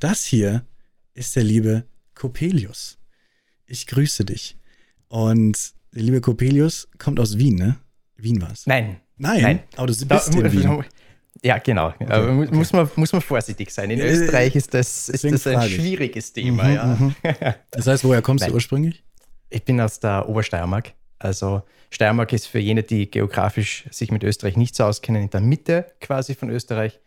Das hier ist der liebe Coppelius. Ich grüße dich. Und der liebe Coppelius kommt aus Wien, ne? Wien war's. Nein. Nein, Nein. aber du bist Da, in Wien. ja, genau. Aber mu- muss, man, muss man vorsichtig sein. In Ja, Österreich ist das, ist das ein schwieriges Thema. Mhm, ja. mhm. Das heißt, woher kommst Nein. du ursprünglich? Ich bin aus der Obersteiermark. Also Steiermark ist für jene, die geografisch sich mit Österreich nicht so auskennen, in der Mitte quasi von Österreich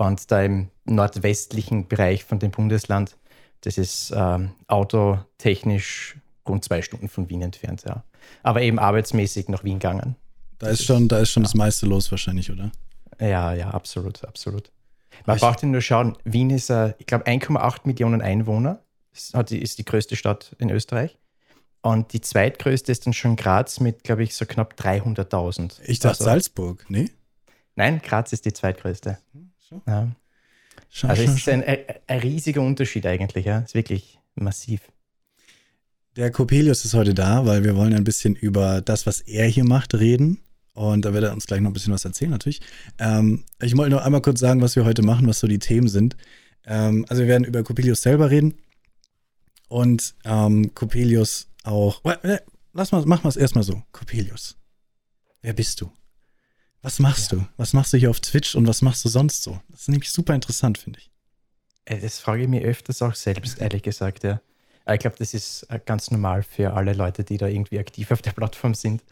und da im nordwestlichen Bereich von dem Bundesland. Das ist ähm, autotechnisch rund zwei Stunden von Wien entfernt, ja. Aber eben arbeitsmäßig nach Wien gegangen. Da ist schon, da ist schon das meiste los wahrscheinlich, oder? Ja, ja, absolut, absolut. Man Ich- braucht ja nur schauen, Wien ist, äh, ich glaube, 1,8 Millionen Einwohner. Die- ist die größte Stadt in Österreich. Und die zweitgrößte ist dann schon Graz mit, glaube ich, so knapp 300.000. Ich dachte Also- Salzburg, nee? Nein, Graz ist die zweitgrößte. So. Ja. Schau, Also schau, es ist ein, ein, riesiger Unterschied eigentlich, ja. Es ist wirklich massiv. Der Coppelius ist heute da, weil wir wollen ein bisschen über das, was er hier macht, reden. Und da wird er uns gleich noch ein bisschen was erzählen, natürlich. Ähm, ich wollte nur einmal kurz sagen, was wir heute machen, was so die Themen sind. Ähm, also wir werden über Coppelius selber reden. Und ähm, Coppelius auch. Lass mal, machen wir es erstmal so. Coppelius. Wer bist du? Was machst du? Was machst du hier auf Twitch und was machst du sonst so? Das ist nämlich super interessant, finde ich. Äh, Das frage ich mir öfters auch selbst, ehrlich gesagt, ja. Ich glaube, das ist äh, ganz normal für alle Leute, die da irgendwie aktiv auf der Plattform sind.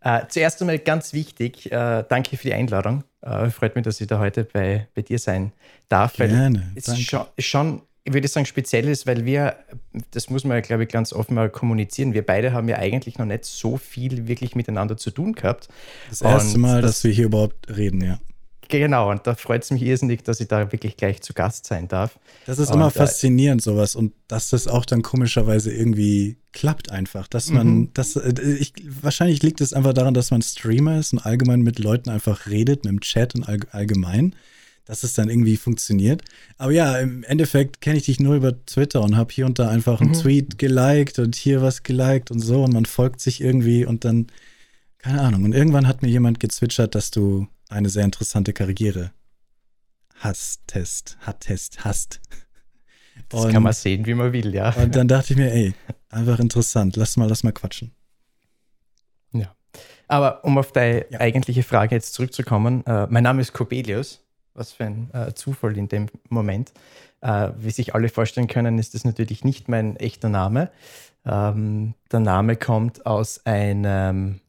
Äh, zuerst einmal ganz wichtig, äh, danke für die Einladung. Äh, freut mich, dass ich da heute bei, bei dir sein darf. Gerne, Es danke. schon, schon, ich würde sagen, speziell ist, weil wir, das muss man, glaube ich, ganz offen mal kommunizieren, wir beide haben ja eigentlich noch nicht so viel wirklich miteinander zu tun gehabt. Das erste Und Mal, das- dass wir hier überhaupt reden, ja. Genau, und da freut es mich irrsinnig, dass ich da wirklich gleich zu Gast sein darf. Das ist Und, immer äh, faszinierend, sowas. Und dass das auch dann komischerweise irgendwie klappt einfach. Dass man, Mhm. das, äh, ich, wahrscheinlich liegt es einfach daran, dass man Streamer ist und allgemein mit Leuten einfach redet, mit dem Chat und all, allgemein, dass es dann irgendwie funktioniert. Aber ja, im Endeffekt kenne ich dich nur über Twitter und habe hier und da einfach einen Mhm. Tweet geliked und hier was geliked und so und man folgt sich irgendwie und dann, keine Ahnung. Und irgendwann hat mir jemand gezwitschert, dass du eine sehr interessante Karriere hast, hattest, hast. Das kann man sehen, wie man will, ja. Und dann dachte ich mir, ey, einfach interessant, lass mal, lass mal quatschen. Ja. Aber um auf deine Ja. eigentliche Frage jetzt zurückzukommen, äh, mein Name ist Corbelius. Was für ein äh, Zufall in dem Moment. Äh, wie sich alle vorstellen können, ist das natürlich nicht mein echter Name. Ähm, der Name kommt aus einem,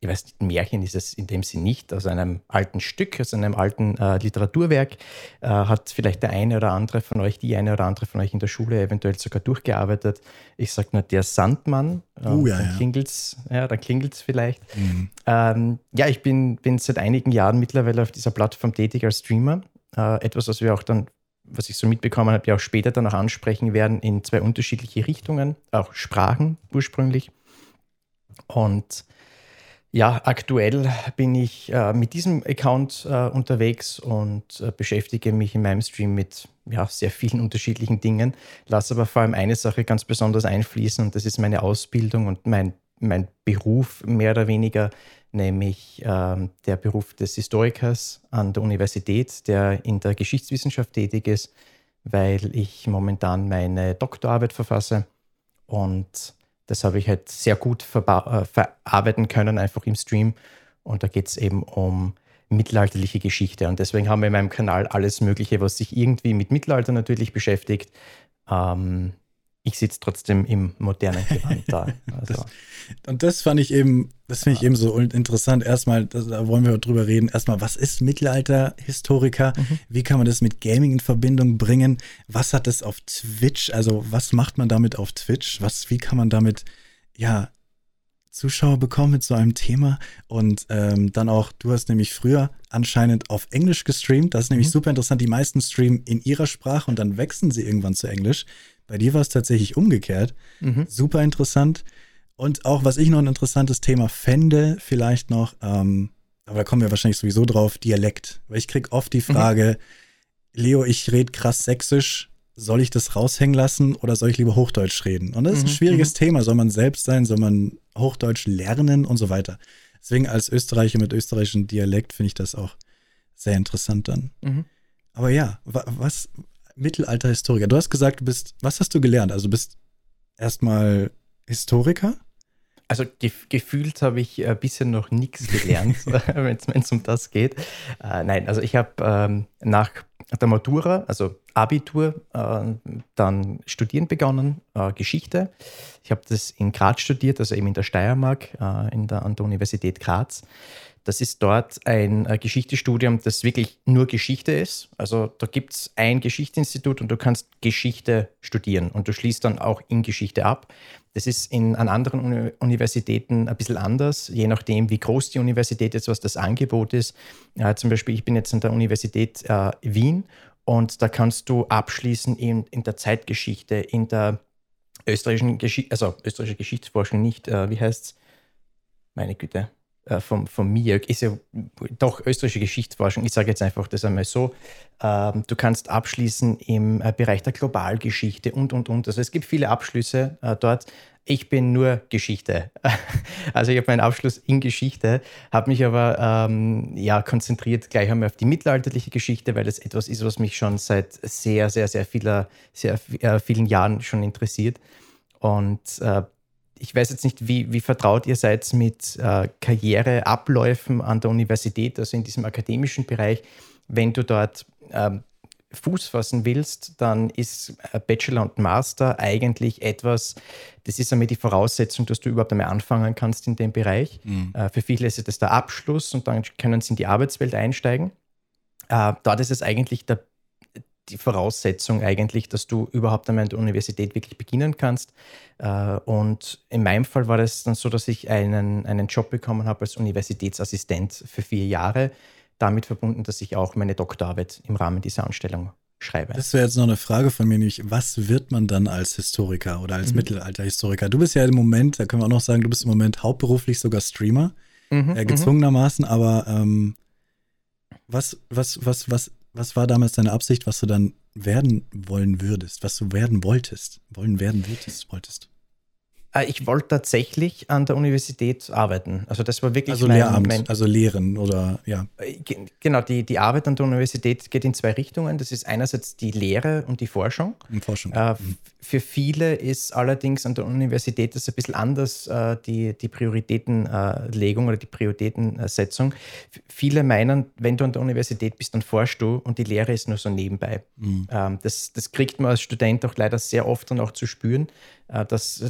ich weiß nicht, ein Märchen ist es in dem Sinn nicht, aus einem alten Stück, aus einem alten äh, Literaturwerk. Äh, hat vielleicht der eine oder andere von euch, die eine oder andere von euch in der Schule eventuell sogar durchgearbeitet. Ich sage nur der Sandmann. Oh, ja, dann ja. klingelt's, ja, dann klingelt's vielleicht. Mhm. Ähm, ja, ich bin, bin seit einigen Jahren mittlerweile auf dieser Plattform tätig als Streamer. Äh, etwas, was wir auch dann, was ich so mitbekommen habe, ja auch später dann auch ansprechen werden in zwei unterschiedliche Richtungen, auch Sprachen ursprünglich. Und ja, aktuell bin ich äh, mit diesem Account äh, unterwegs und äh, beschäftige mich in meinem Stream mit ja, sehr vielen unterschiedlichen Dingen, lasse aber vor allem eine Sache ganz besonders einfließen und das ist meine Ausbildung und mein, mein Beruf mehr oder weniger, nämlich ähm, der Beruf des Historikers an der Universität, der in der Geschichtswissenschaft tätig ist, weil ich momentan meine Doktorarbeit verfasse und das habe ich halt sehr gut äh, verarbeiten können, einfach im Stream. Und da geht es eben um mittelalterliche Geschichte. Und deswegen haben wir in meinem Kanal alles Mögliche, was sich irgendwie mit Mittelalter natürlich beschäftigt. Ähm, ich sitze trotzdem im modernen Gewand da. Also, Und das fand ich eben, das finde ich eben so interessant. Erstmal, das, da wollen wir drüber reden. Erstmal, was ist Mittelalter-Historiker? Mhm. Wie kann man das mit Gaming in Verbindung bringen? Was hat das auf Twitch? Also, was macht man damit auf Twitch? Was, wie kann man damit, ja, Zuschauer bekommen mit so einem Thema? Und ähm, dann auch, du hast nämlich früher anscheinend auf Englisch gestreamt. Das ist nämlich Mhm. super interessant. Die meisten streamen in ihrer Sprache und dann wechseln sie irgendwann zu Englisch. Bei dir war es tatsächlich umgekehrt. mhm. Super interessant. Und auch, was ich noch ein interessantes Thema fände, vielleicht noch, ähm, aber da kommen wir wahrscheinlich sowieso drauf, Dialekt. Weil ich krieg oft die Frage, Leo, ich rede krass sächsisch, soll ich das raushängen lassen oder soll ich lieber Hochdeutsch reden? Und das ist ein Mhm, schwieriges Thema. Soll man selbst sein? Soll man Hochdeutsch lernen und so weiter? Deswegen als Österreicher mit österreichischem Dialekt finde ich das auch sehr interessant dann. Mhm. Aber ja, wa was, Mittelalterhistoriker. Du hast gesagt, du bist, was hast du gelernt? Also du bist erstmal Historiker? Also gef gefühlt habe ich ein bisschen noch nichts gelernt, wenn es um das geht. Äh, nein, also ich habe ähm, nach der Matura, also Abitur, äh, dann studieren begonnen, äh, Geschichte. Ich habe das in Graz studiert, also eben in der Steiermark, äh, in der, an der Universität Graz. Das ist dort ein äh, Geschichtestudium, das wirklich nur Geschichte ist. Also da gibt es ein Geschichtsinstitut und du kannst Geschichte studieren und du schließt dann auch in Geschichte ab. Das ist in, an anderen Uni Universitäten ein bisschen anders, je nachdem, wie groß die Universität ist, was das Angebot ist. Äh, zum Beispiel, ich bin jetzt an der Universität äh, Wien und da kannst du abschließen in, in der Zeitgeschichte, in der österreichischen Geschichte, also österreichische Geschichtsforschung nicht, äh, wie heißt es? Meine Güte, äh, vom, vom MIAG, ist ja doch österreichische Geschichtsforschung. Ich sage jetzt einfach das einmal so. Ähm, du kannst abschließen im äh, Bereich der Globalgeschichte und, und, und. Also es gibt viele Abschlüsse äh, dort. Ich bin nur Geschichte. Also ich habe meinen Abschluss in Geschichte, habe mich aber ähm, ja, konzentriert gleich einmal auf die mittelalterliche Geschichte, weil das etwas ist, was mich schon seit sehr, sehr, sehr, vieler, sehr äh, vielen Jahren schon interessiert. Und äh, ich weiß jetzt nicht, wie, wie vertraut ihr seid mit äh, Karriereabläufen an der Universität, also in diesem akademischen Bereich. Wenn du dort ähm, Fuß fassen willst, dann ist Bachelor und Master eigentlich etwas, das ist einmal die Voraussetzung, dass du überhaupt einmal anfangen kannst in dem Bereich. Mhm. Äh, für viele ist das der Abschluss und dann können sie in die Arbeitswelt einsteigen. Äh, dort ist es eigentlich der die Voraussetzung eigentlich, dass du überhaupt einmal an der Universität wirklich beginnen kannst. Äh, und in meinem Fall war das dann so, dass ich einen, einen Job bekommen habe als Universitätsassistent für vier Jahre. Damit verbunden, dass ich auch meine Doktorarbeit im Rahmen dieser Anstellung schreibe. Das wäre jetzt noch eine Frage von mir, nämlich, was wird man dann als Historiker oder als mhm. Mittelalterhistoriker? Du bist ja im Moment, da können wir auch noch sagen, du bist im Moment hauptberuflich sogar Streamer, mhm, äh, mhm. gezwungenermaßen, aber ähm, was, was, was, was was war damals deine Absicht, was du dann werden wollen würdest, was du werden wolltest, wollen werden würdest, wolltest? Äh, ich wollte tatsächlich an der Universität arbeiten. Also das war wirklich also mein, Lehramt, mein, also lehren oder ja. Äh, genau, die, die Arbeit an der Universität geht in zwei Richtungen. Das ist einerseits die Lehre und die Forschung. Und Forschung. Äh, mhm. Für viele ist allerdings an der Universität das ein bisschen anders, äh, die, die Prioritätenlegung äh, oder die Prioritätensetzung. Viele meinen, wenn du an der Universität bist, dann forschst du und die Lehre ist nur so nebenbei. Mhm. Ähm, das, das kriegt man als Student auch leider sehr oft dann auch zu spüren, äh, dass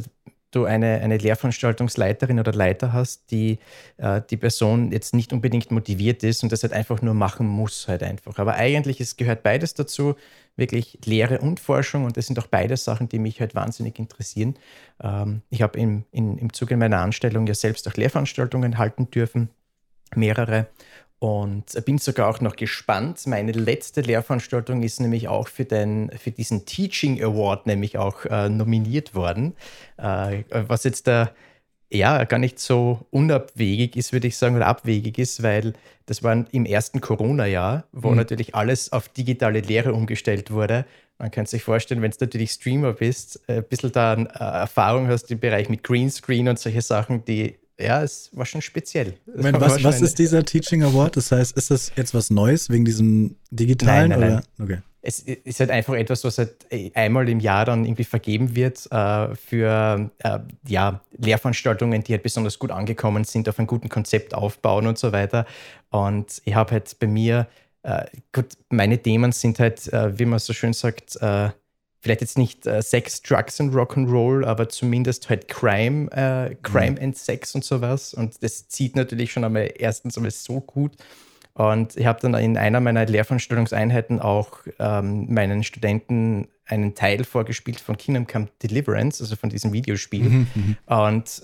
du eine, eine Lehrveranstaltungsleiterin oder Leiter hast, die äh, die Person jetzt nicht unbedingt motiviert ist und das halt einfach nur machen muss, halt einfach. Aber eigentlich es gehört beides dazu, wirklich Lehre und Forschung und das sind auch beide Sachen, die mich halt wahnsinnig interessieren. Ähm, ich habe im, in, im Zuge meiner Anstellung ja selbst auch Lehrveranstaltungen halten dürfen, mehrere und bin sogar auch noch gespannt. Meine letzte Lehrveranstaltung ist nämlich auch für, den, für diesen Teaching Award nämlich auch äh, nominiert worden. Äh, was jetzt da ja gar nicht so unabwegig ist, würde ich sagen, oder abwegig ist, weil das war im ersten Corona-Jahr, wo mhm. natürlich alles auf digitale Lehre umgestellt wurde. Man kann sich vorstellen, wenn du natürlich Streamer bist, ein bisschen da äh, Erfahrung hast im Bereich mit Greenscreen und solche Sachen, die ja, es war schon speziell. Moment, was, was ist dieser Teaching Award? Das heißt, ist das jetzt was Neues wegen diesem digitalen? Nein, nein, oder? Nein. Okay. Es ist halt einfach etwas, was halt einmal im Jahr dann irgendwie vergeben wird äh, für äh, ja, Lehrveranstaltungen, die halt besonders gut angekommen sind, auf einem guten Konzept aufbauen und so weiter. Und ich habe halt bei mir, äh, gut, meine Themen sind halt, äh, wie man so schön sagt, äh, vielleicht jetzt nicht äh, Sex, Drugs und Rock'n'Roll, aber zumindest halt Crime, äh, Crime mhm. and Sex und sowas. Und das zieht natürlich schon einmal erstens einmal so gut. Und ich habe dann in einer meiner Lehrveranstaltungseinheiten auch ähm, meinen Studenten einen Teil vorgespielt von Kingdom Come Deliverance, also von diesem Videospiel. Mhm, mhm. und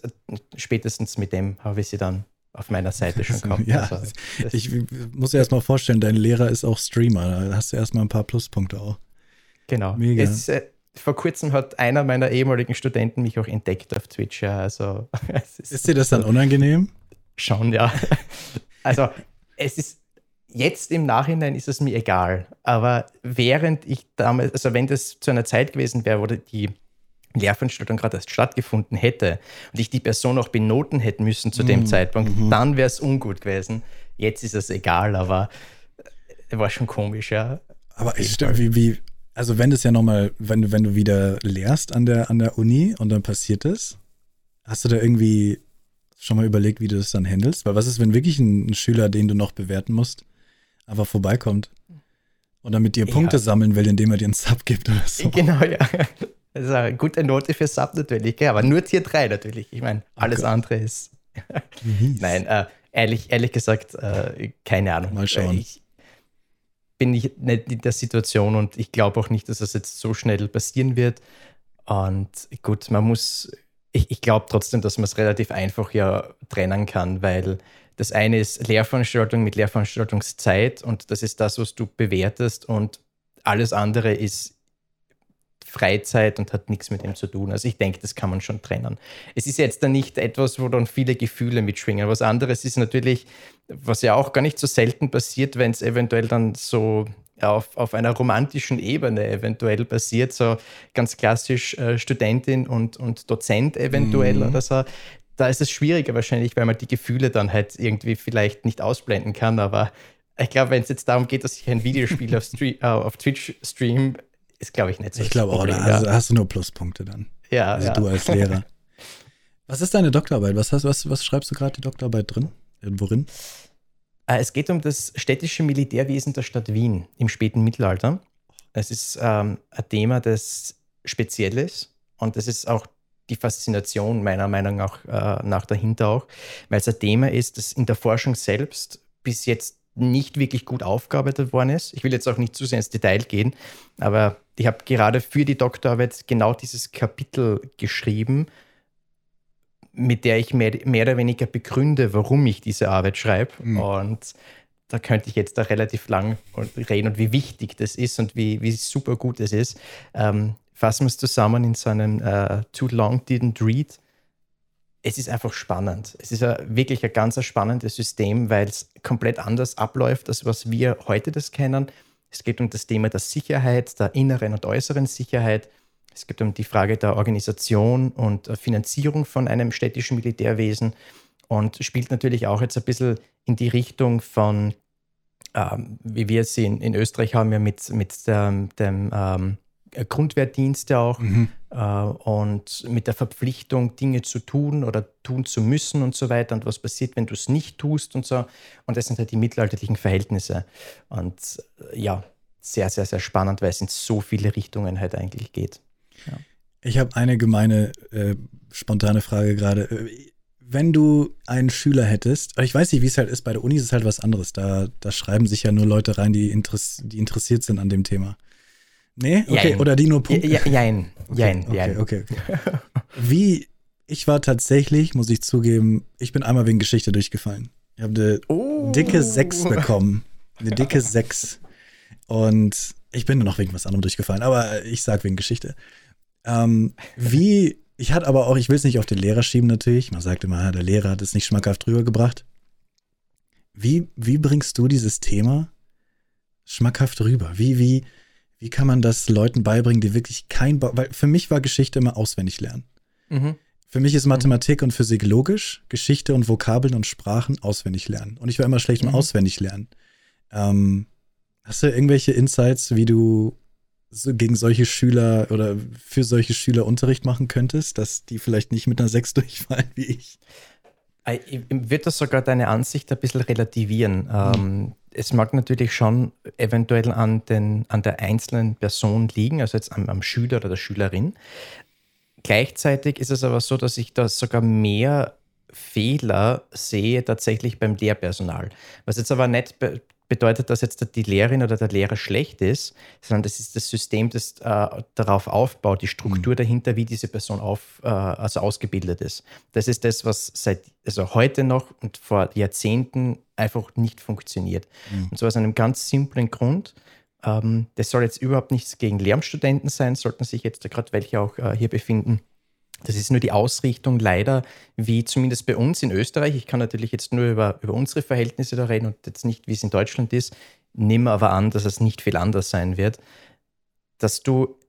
spätestens mit dem habe ich sie dann auf meiner Seite schon gehabt. ja, also, ich muss dir erstmal vorstellen, dein Lehrer ist auch Streamer. Da hast du erstmal ein paar Pluspunkte auch. Genau. Mega. Es, äh, vor kurzem hat einer meiner ehemaligen Studenten mich auch entdeckt auf Twitch. Ja, also, ist, ist dir das dann unangenehm? Schon, ja. Also, es ist jetzt im Nachhinein ist es mir egal. Aber während ich damals, also wenn das zu einer Zeit gewesen wäre, wo die Lehrveranstaltung gerade erst stattgefunden hätte und ich die Person auch benoten hätte müssen zu dem mm, Zeitpunkt, mm dann wäre es ungut gewesen. Jetzt ist es egal, aber äh, war schon komisch, ja. Aber ich, wie, wie, Also wenn das ja nochmal, wenn, wenn du wieder lehrst an der, an der Uni und dann passiert das, hast du da irgendwie schon mal überlegt, wie du das dann handelst? Weil was ist, wenn wirklich ein, ein Schüler, den du noch bewerten musst, einfach vorbeikommt und dann mit dir Punkte ja. sammeln will, indem er dir einen Sub gibt oder so? Genau, ja. Das ist eine gute Note für Sub natürlich, gell? aber nur Tier 3 natürlich. Ich meine, alles okay. andere ist. Nein, äh, ehrlich, ehrlich gesagt, äh, keine Ahnung. Mal schauen. Ich, bin ich nicht in der Situation und ich glaube auch nicht, dass das jetzt so schnell passieren wird. Und gut, man muss, ich, ich glaube trotzdem, dass man es relativ einfach ja trennen kann, weil das eine ist Lehrveranstaltung mit Lehrveranstaltungszeit und das ist das, was du bewertest und alles andere ist Freizeit und hat nichts mit dem zu tun. Also ich denke, das kann man schon trennen. Es ist jetzt dann nicht etwas, wo dann viele Gefühle mitschwingen. Was anderes ist natürlich, was ja auch gar nicht so selten passiert, wenn es eventuell dann so auf, auf einer romantischen Ebene eventuell passiert, so ganz klassisch äh, Studentin und, und Dozent eventuell mhm. oder so. Da ist es schwieriger wahrscheinlich, weil man die Gefühle dann halt irgendwie vielleicht nicht ausblenden kann, aber ich glaube, wenn es jetzt darum geht, dass ich ein Videospiel auf, Stream, äh, auf Twitch stream, ist, glaube ich, nicht so. Ich glaube auch, da also hast du nur Pluspunkte dann. Ja. Also ja. du als Lehrer. was ist deine Doktorarbeit? Was, hast, was, was schreibst du gerade die Doktorarbeit drin? Äh, worin? Äh, es geht um das städtische Militärwesen der Stadt Wien im späten Mittelalter. Es ist ähm, ein Thema, das speziell ist und das ist auch die Faszination meiner Meinung nach, äh, nach dahinter auch, weil es ein Thema ist, das in der Forschung selbst bis jetzt nicht wirklich gut aufgearbeitet worden ist. Ich will jetzt auch nicht zu sehr ins Detail gehen, aber ich habe gerade für die Doktorarbeit genau dieses Kapitel geschrieben, mit der ich mehr, mehr oder weniger begründe, warum ich diese Arbeit schreibe. Mhm. Und da könnte ich jetzt da relativ lang reden und wie wichtig das ist und wie, wie super gut es ist. Ähm, fassen wir es zusammen in so einem uh, Too Long Didn't Read es ist einfach spannend. Es ist ein, wirklich ein ganz spannendes System, weil es komplett anders abläuft, als was wir heute das kennen. Es geht um das Thema der Sicherheit, der inneren und äußeren Sicherheit. Es geht um die Frage der Organisation und Finanzierung von einem städtischen Militärwesen und spielt natürlich auch jetzt ein bisschen in die Richtung von, ähm, wie wir es in, in Österreich haben, ja mit, mit dem, dem ähm, äh, Grundwehrdienste auch mhm. äh, und mit der Verpflichtung, Dinge zu tun oder tun zu müssen und so weiter und was passiert, wenn du es nicht tust und so. Und das sind halt die mittelalterlichen Verhältnisse. Und äh, ja, sehr, sehr, sehr spannend, weil es in so viele Richtungen halt eigentlich geht. Ja. Ich habe eine gemeine, äh, spontane Frage gerade. Äh, wenn du einen Schüler hättest, ich weiß nicht, wie es halt ist, bei der Uni ist es halt was anderes. Da, da schreiben sich ja nur Leute rein, die, interess die interessiert sind an dem Thema. Nee? Okay, jein. oder die nur Punkte? Ja, jein, jein, okay, jein. Okay, okay, okay. Wie, ich war tatsächlich, muss ich zugeben, ich bin einmal wegen Geschichte durchgefallen. Ich habe eine oh. dicke 6 bekommen. Eine dicke 6. Und ich bin nur noch wegen was anderem durchgefallen, aber ich sag wegen Geschichte. Ähm, wie, ich hatte aber auch, ich will es nicht auf den Lehrer schieben natürlich. Man sagt immer, der Lehrer hat es nicht schmackhaft drüber gebracht. Wie, wie bringst du dieses Thema schmackhaft rüber? Wie, wie, wie kann man das Leuten beibringen, die wirklich kein, ba weil für mich war Geschichte immer auswendig lernen. Mhm. Für mich ist Mathematik und Physik logisch, Geschichte und Vokabeln und Sprachen auswendig lernen. Und ich war immer schlecht im mhm. Auswendig lernen. Ähm, hast du irgendwelche Insights, wie du so gegen solche Schüler oder für solche Schüler Unterricht machen könntest, dass die vielleicht nicht mit einer 6 durchfallen wie ich? Ich würde das sogar deine Ansicht ein bisschen relativieren. Mhm. Es mag natürlich schon eventuell an, den, an der einzelnen Person liegen, also jetzt am, am Schüler oder der Schülerin. Gleichzeitig ist es aber so, dass ich da sogar mehr Fehler sehe tatsächlich beim Lehrpersonal. Was jetzt aber nicht bedeutet, dass jetzt die Lehrerin oder der Lehrer schlecht ist, sondern das ist das System, das äh, darauf aufbaut, die Struktur mhm. dahinter, wie diese Person auf, äh, also ausgebildet ist. Das ist das, was seit also heute noch und vor Jahrzehnten einfach nicht funktioniert. Mhm. Und zwar aus einem ganz simplen Grund. Ähm, das soll jetzt überhaupt nichts gegen Lehramtsstudenten sein, sollten sich jetzt gerade welche auch äh, hier befinden. Das ist nur die Ausrichtung leider, wie zumindest bei uns in Österreich. Ich kann natürlich jetzt nur über, über unsere Verhältnisse da reden und jetzt nicht, wie es in Deutschland ist. Nehme aber an, dass es nicht viel anders sein wird, dass du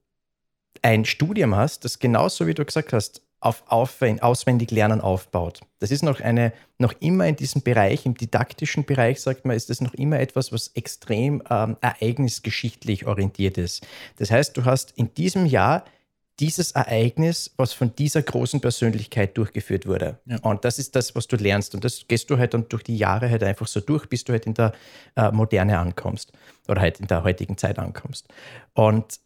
ein Studium hast, das genauso wie du gesagt hast, auf auswendig Lernen aufbaut. Das ist noch eine, noch immer in diesem Bereich, im didaktischen Bereich, sagt man, ist das noch immer etwas, was extrem ähm, ereignisgeschichtlich orientiert ist. Das heißt, du hast in diesem Jahr dieses Ereignis, was von dieser großen Persönlichkeit durchgeführt wurde. Ja. Und das ist das, was du lernst. Und das gehst du halt dann durch die Jahre halt einfach so durch, bis du halt in der äh, Moderne ankommst oder halt in der heutigen Zeit ankommst. Und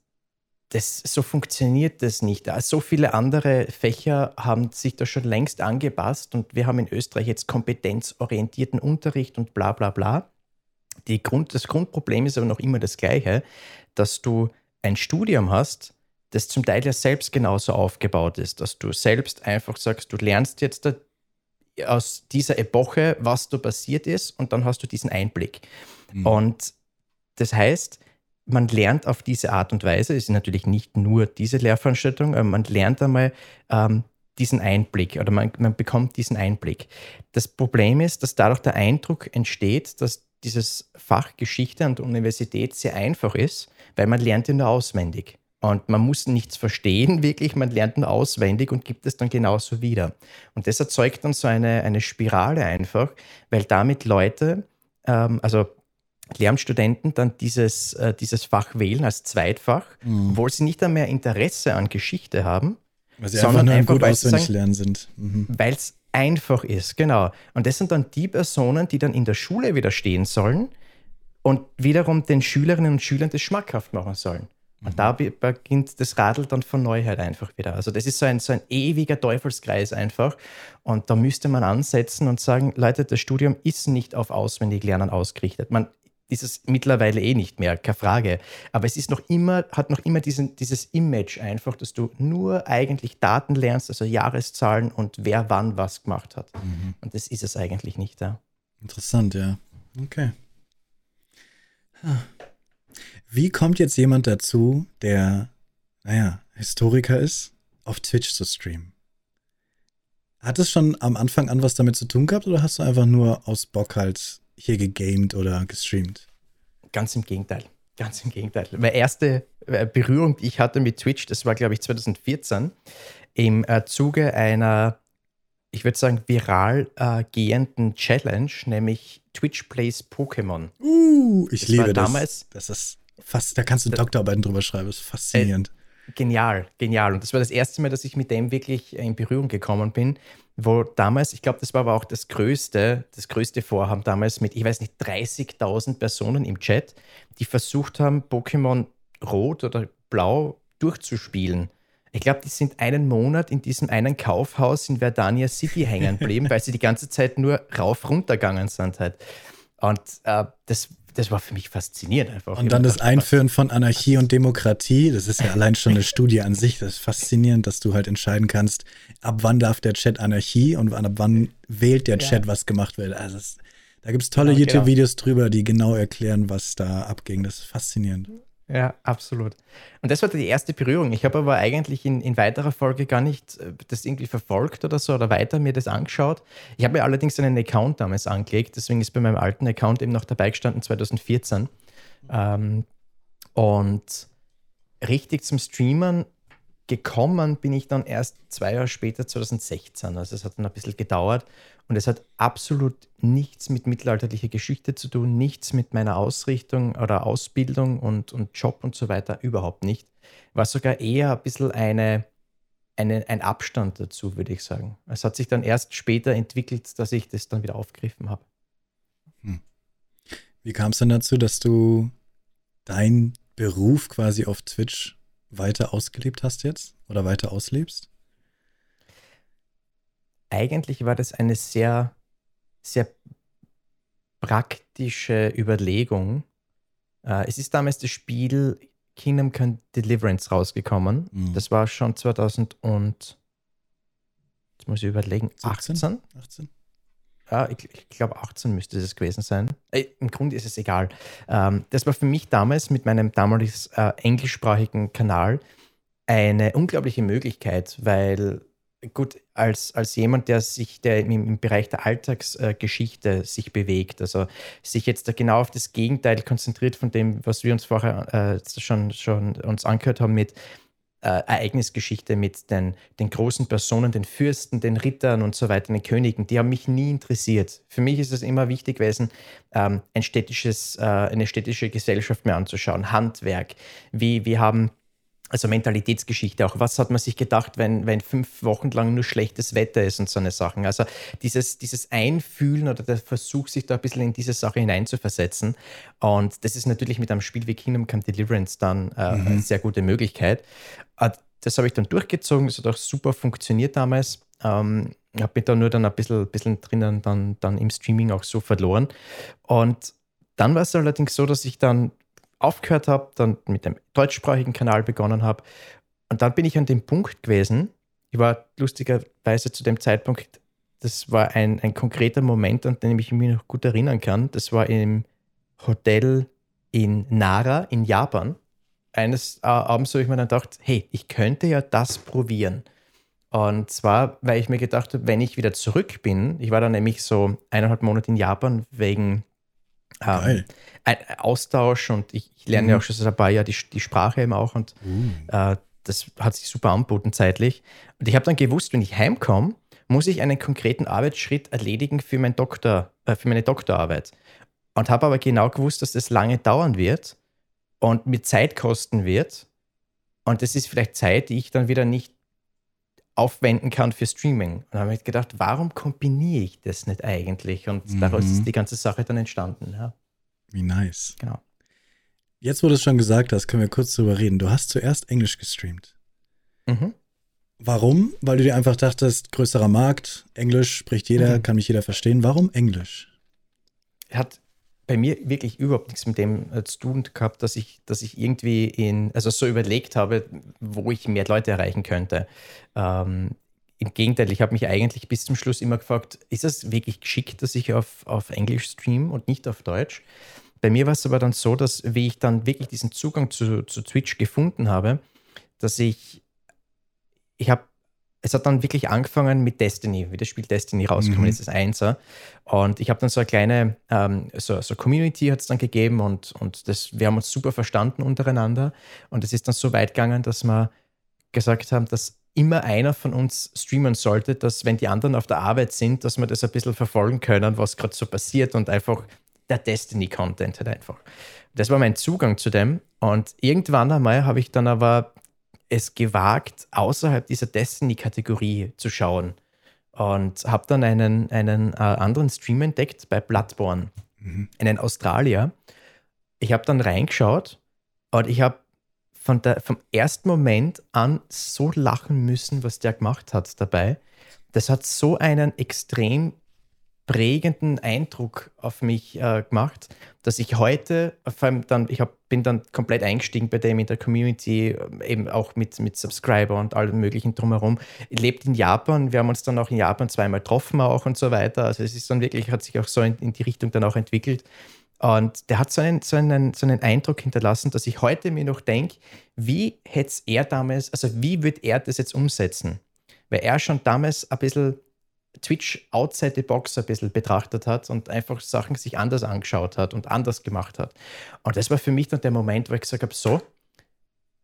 das, so funktioniert das nicht. So viele andere Fächer haben sich da schon längst angepasst und wir haben in Österreich jetzt kompetenzorientierten Unterricht und bla bla bla. Grund, das Grundproblem ist aber noch immer das gleiche, dass du ein Studium hast, das zum Teil ja selbst genauso aufgebaut ist, dass du selbst einfach sagst, du lernst jetzt aus dieser Epoche, was da passiert ist und dann hast du diesen Einblick. Mhm. Und das heißt, man lernt auf diese Art und Weise, es ist natürlich nicht nur diese Lehrveranstaltung, aber man lernt einmal ähm, diesen Einblick oder man, man bekommt diesen Einblick. Das Problem ist, dass dadurch der Eindruck entsteht, dass dieses Fach Geschichte an der Universität sehr einfach ist, weil man lernt ihn nur auswendig. Und man muss nichts verstehen, wirklich, man lernt nur auswendig und gibt es dann genauso wieder. Und das erzeugt dann so eine, eine Spirale einfach, weil damit Leute, ähm, also Lehramtsstudenten dann dieses, äh, dieses Fach wählen als Zweitfach, mhm. obwohl sie nicht mehr Interesse an Geschichte haben, weil sie sondern einfach, nur gut auswendig lernen sind. Mhm. Weil es einfach ist, genau. Und das sind dann die Personen, die dann in der Schule wieder stehen sollen und wiederum den Schülerinnen und Schülern das schmackhaft machen sollen. Und mhm. da beginnt das Radl dann von Neuheit einfach wieder. Also das ist so ein, so ein ewiger Teufelskreis einfach. Und da müsste man ansetzen und sagen, Leute, das Studium ist nicht auf Auswendiglernen ausgerichtet. Man ist es mittlerweile eh nicht mehr, keine Frage. Aber es ist noch immer, hat noch immer diesen, dieses Image einfach, dass du nur eigentlich Daten lernst, also Jahreszahlen und wer wann was gemacht hat. Mhm. Und das ist es eigentlich nicht, ja. Interessant, ja. Okay. Wie kommt jetzt jemand dazu, der, naja, Historiker ist, auf Twitch zu streamen? Hat es schon am Anfang an was damit zu tun gehabt oder hast du einfach nur aus Bock halt hier gegamed oder gestreamt? Ganz im Gegenteil. Ganz im Gegenteil. Meine erste äh, Berührung, die ich hatte mit Twitch, das war, glaube ich, 2014, im äh, Zuge einer, ich würde sagen, viral äh, gehenden Challenge, nämlich Twitch Plays Pokémon. Uh, ich das liebe das. Damals, das ist fast, da kannst du Doktorarbeiten drüber schreiben, das ist faszinierend. Äh, genial, genial. Und das war das erste Mal, dass ich mit dem wirklich in Berührung gekommen bin wo damals, ich glaube, das war aber auch das größte, das größte Vorhaben damals mit, ich weiß nicht, 30.000 Personen im Chat, die versucht haben, Pokémon Rot oder Blau durchzuspielen. Ich glaube, die sind einen Monat in diesem einen Kaufhaus in Verdania City hängen geblieben, weil sie die ganze Zeit nur rauf runtergegangen sind halt. Und äh, das das war für mich faszinierend einfach. Und dann das Einführen von Anarchie und Demokratie, das ist ja allein schon eine Studie an sich. Das ist faszinierend, dass du halt entscheiden kannst, ab wann darf der Chat Anarchie und ab wann wählt der Chat, ja. was gemacht wird. Also das, da gibt es tolle genau. YouTube-Videos drüber, die genau erklären, was da abging. Das ist faszinierend. Ja, absolut. Und das war die erste Berührung. Ich habe aber eigentlich in, in weiterer Folge gar nicht äh, das irgendwie verfolgt oder so oder weiter mir das angeschaut. Ich habe mir allerdings einen Account damals angelegt, deswegen ist bei meinem alten Account eben noch dabei gestanden 2014. Ähm, und richtig zum Streamen gekommen bin ich dann erst zwei Jahre später, 2016. Also es hat dann ein bisschen gedauert und es hat absolut nichts mit mittelalterlicher Geschichte zu tun, nichts mit meiner Ausrichtung oder Ausbildung und, und Job und so weiter, überhaupt nicht. War sogar eher ein bisschen eine, eine, ein Abstand dazu, würde ich sagen. Es hat sich dann erst später entwickelt, dass ich das dann wieder aufgegriffen habe. Hm. Wie kam es dann dazu, dass du deinen Beruf quasi auf Twitch weiter ausgelebt hast jetzt oder weiter auslebst? Eigentlich war das eine sehr, sehr praktische Überlegung. Äh, es ist damals das Spiel Kingdom Come Deliverance rausgekommen. Mhm. Das war schon 2000 und jetzt muss ich überlegen, 18? 18? 18? Ja, ich, ich glaube 18 müsste es gewesen sein. Äh, Im Grunde ist es egal. Ähm, das war für mich damals mit meinem damaligen äh, englischsprachigen Kanal eine unglaubliche Möglichkeit, weil gut, als, als jemand, der sich der im, im Bereich der Alltagsgeschichte sich bewegt, also sich jetzt da genau auf das Gegenteil konzentriert von dem, was wir uns vorher äh, schon, schon uns angehört haben mit äh, Ereignisgeschichte mit den, den großen Personen, den Fürsten, den Rittern und so weiter, den Königen, die haben mich nie interessiert. Für mich ist es immer wichtig gewesen, ähm, ein städtisches, äh, eine städtische Gesellschaft mir anzuschauen, Handwerk, wie, wie haben also Mentalitätsgeschichte auch. Was hat man sich gedacht, wenn, wenn fünf Wochen lang nur schlechtes Wetter ist und so eine Sachen? Also dieses, dieses Einfühlen oder der Versuch, sich da ein bisschen in diese Sache hineinzuversetzen. Und das ist natürlich mit einem Spiel wie Kingdom Come Deliverance dann äh, mhm. eine sehr gute Möglichkeit. Äh, das habe ich dann durchgezogen, das hat auch super funktioniert damals. Ähm, habe mich da nur dann ein bisschen, bisschen drinnen dann, dann im Streaming auch so verloren. Und dann war es allerdings so, dass ich dann aufgehört habe, dann mit dem deutschsprachigen Kanal begonnen habe. Und dann bin ich an dem Punkt gewesen, ich war lustigerweise zu dem Zeitpunkt, das war ein, ein konkreter Moment, an den ich mich noch gut erinnern kann. Das war im Hotel in Nara in Japan. Eines äh, Abends habe ich mir dann gedacht, hey, ich könnte ja das probieren. Und zwar, weil ich mir gedacht habe, wenn ich wieder zurück bin, ich war dann nämlich so eineinhalb Monate in Japan wegen ähm, ein Austausch und ich, ich lerne mhm. ja auch schon seit ein paar Jahren die, die Sprache eben auch und mhm. äh, das hat sich super anboten zeitlich. Und ich habe dann gewusst, wenn ich heimkomme, muss ich einen konkreten Arbeitsschritt erledigen für, mein Doktor, äh, für meine Doktorarbeit. Und habe aber genau gewusst, dass das lange dauern wird und mir Zeit kosten wird. Und das ist vielleicht Zeit, die ich dann wieder nicht aufwenden kann für Streaming. Und da habe ich gedacht, warum kombiniere ich das nicht eigentlich? Und mhm. daraus ist die ganze Sache dann entstanden. Ja. Wie nice. Genau. Jetzt, wo du es schon gesagt hast, können wir kurz drüber reden. Du hast zuerst Englisch gestreamt. Mhm. Warum? Weil du dir einfach dachtest, größerer Markt, Englisch spricht jeder, mhm. kann mich jeder verstehen. Warum Englisch? Hat bei mir wirklich überhaupt nichts mit dem äh, zu tun gehabt, dass ich, dass ich irgendwie in, also so überlegt habe, wo ich mehr Leute erreichen könnte. Ähm, Im Gegenteil, ich habe mich eigentlich bis zum Schluss immer gefragt, ist es wirklich geschickt, dass ich auf, auf Englisch stream und nicht auf Deutsch? Bei mir war es aber dann so, dass wie ich dann wirklich diesen Zugang zu, zu Twitch gefunden habe, dass ich, ich habe es hat dann wirklich angefangen mit Destiny, wie das Spiel Destiny rausgekommen mhm. ist, das Einser. Und ich habe dann so eine kleine, ähm, so, so Community hat es dann gegeben und, und das, wir haben uns super verstanden untereinander. Und es ist dann so weit gegangen, dass wir gesagt haben, dass immer einer von uns streamen sollte, dass wenn die anderen auf der Arbeit sind, dass wir das ein bisschen verfolgen können, was gerade so passiert und einfach der Destiny-Content halt einfach. Das war mein Zugang zu dem. Und irgendwann einmal habe ich dann aber es gewagt, außerhalb dieser Destiny-Kategorie zu schauen. Und habe dann einen, einen äh, anderen Stream entdeckt bei Bloodborne, mhm. einen Australier. Ich habe dann reingeschaut und ich habe von vom ersten Moment an so lachen müssen, was der gemacht hat dabei. Das hat so einen extrem prägenden Eindruck auf mich äh, gemacht, dass ich heute, vor allem dann, ich hab, bin dann komplett eingestiegen bei dem in der Community, äh, eben auch mit, mit Subscriber und allem möglichen drumherum. Lebt in Japan, wir haben uns dann auch in Japan zweimal getroffen auch und so weiter. Also es ist dann wirklich, hat sich auch so in, in die Richtung dann auch entwickelt. Und der hat so einen, so, einen, so einen Eindruck hinterlassen, dass ich heute mir noch denke, wie hätte er damals, also wie würde er das jetzt umsetzen? Weil er schon damals ein bisschen Twitch outside the box ein bisschen betrachtet hat und einfach Sachen sich anders angeschaut hat und anders gemacht hat. Und das war für mich dann der Moment, wo ich gesagt habe, so,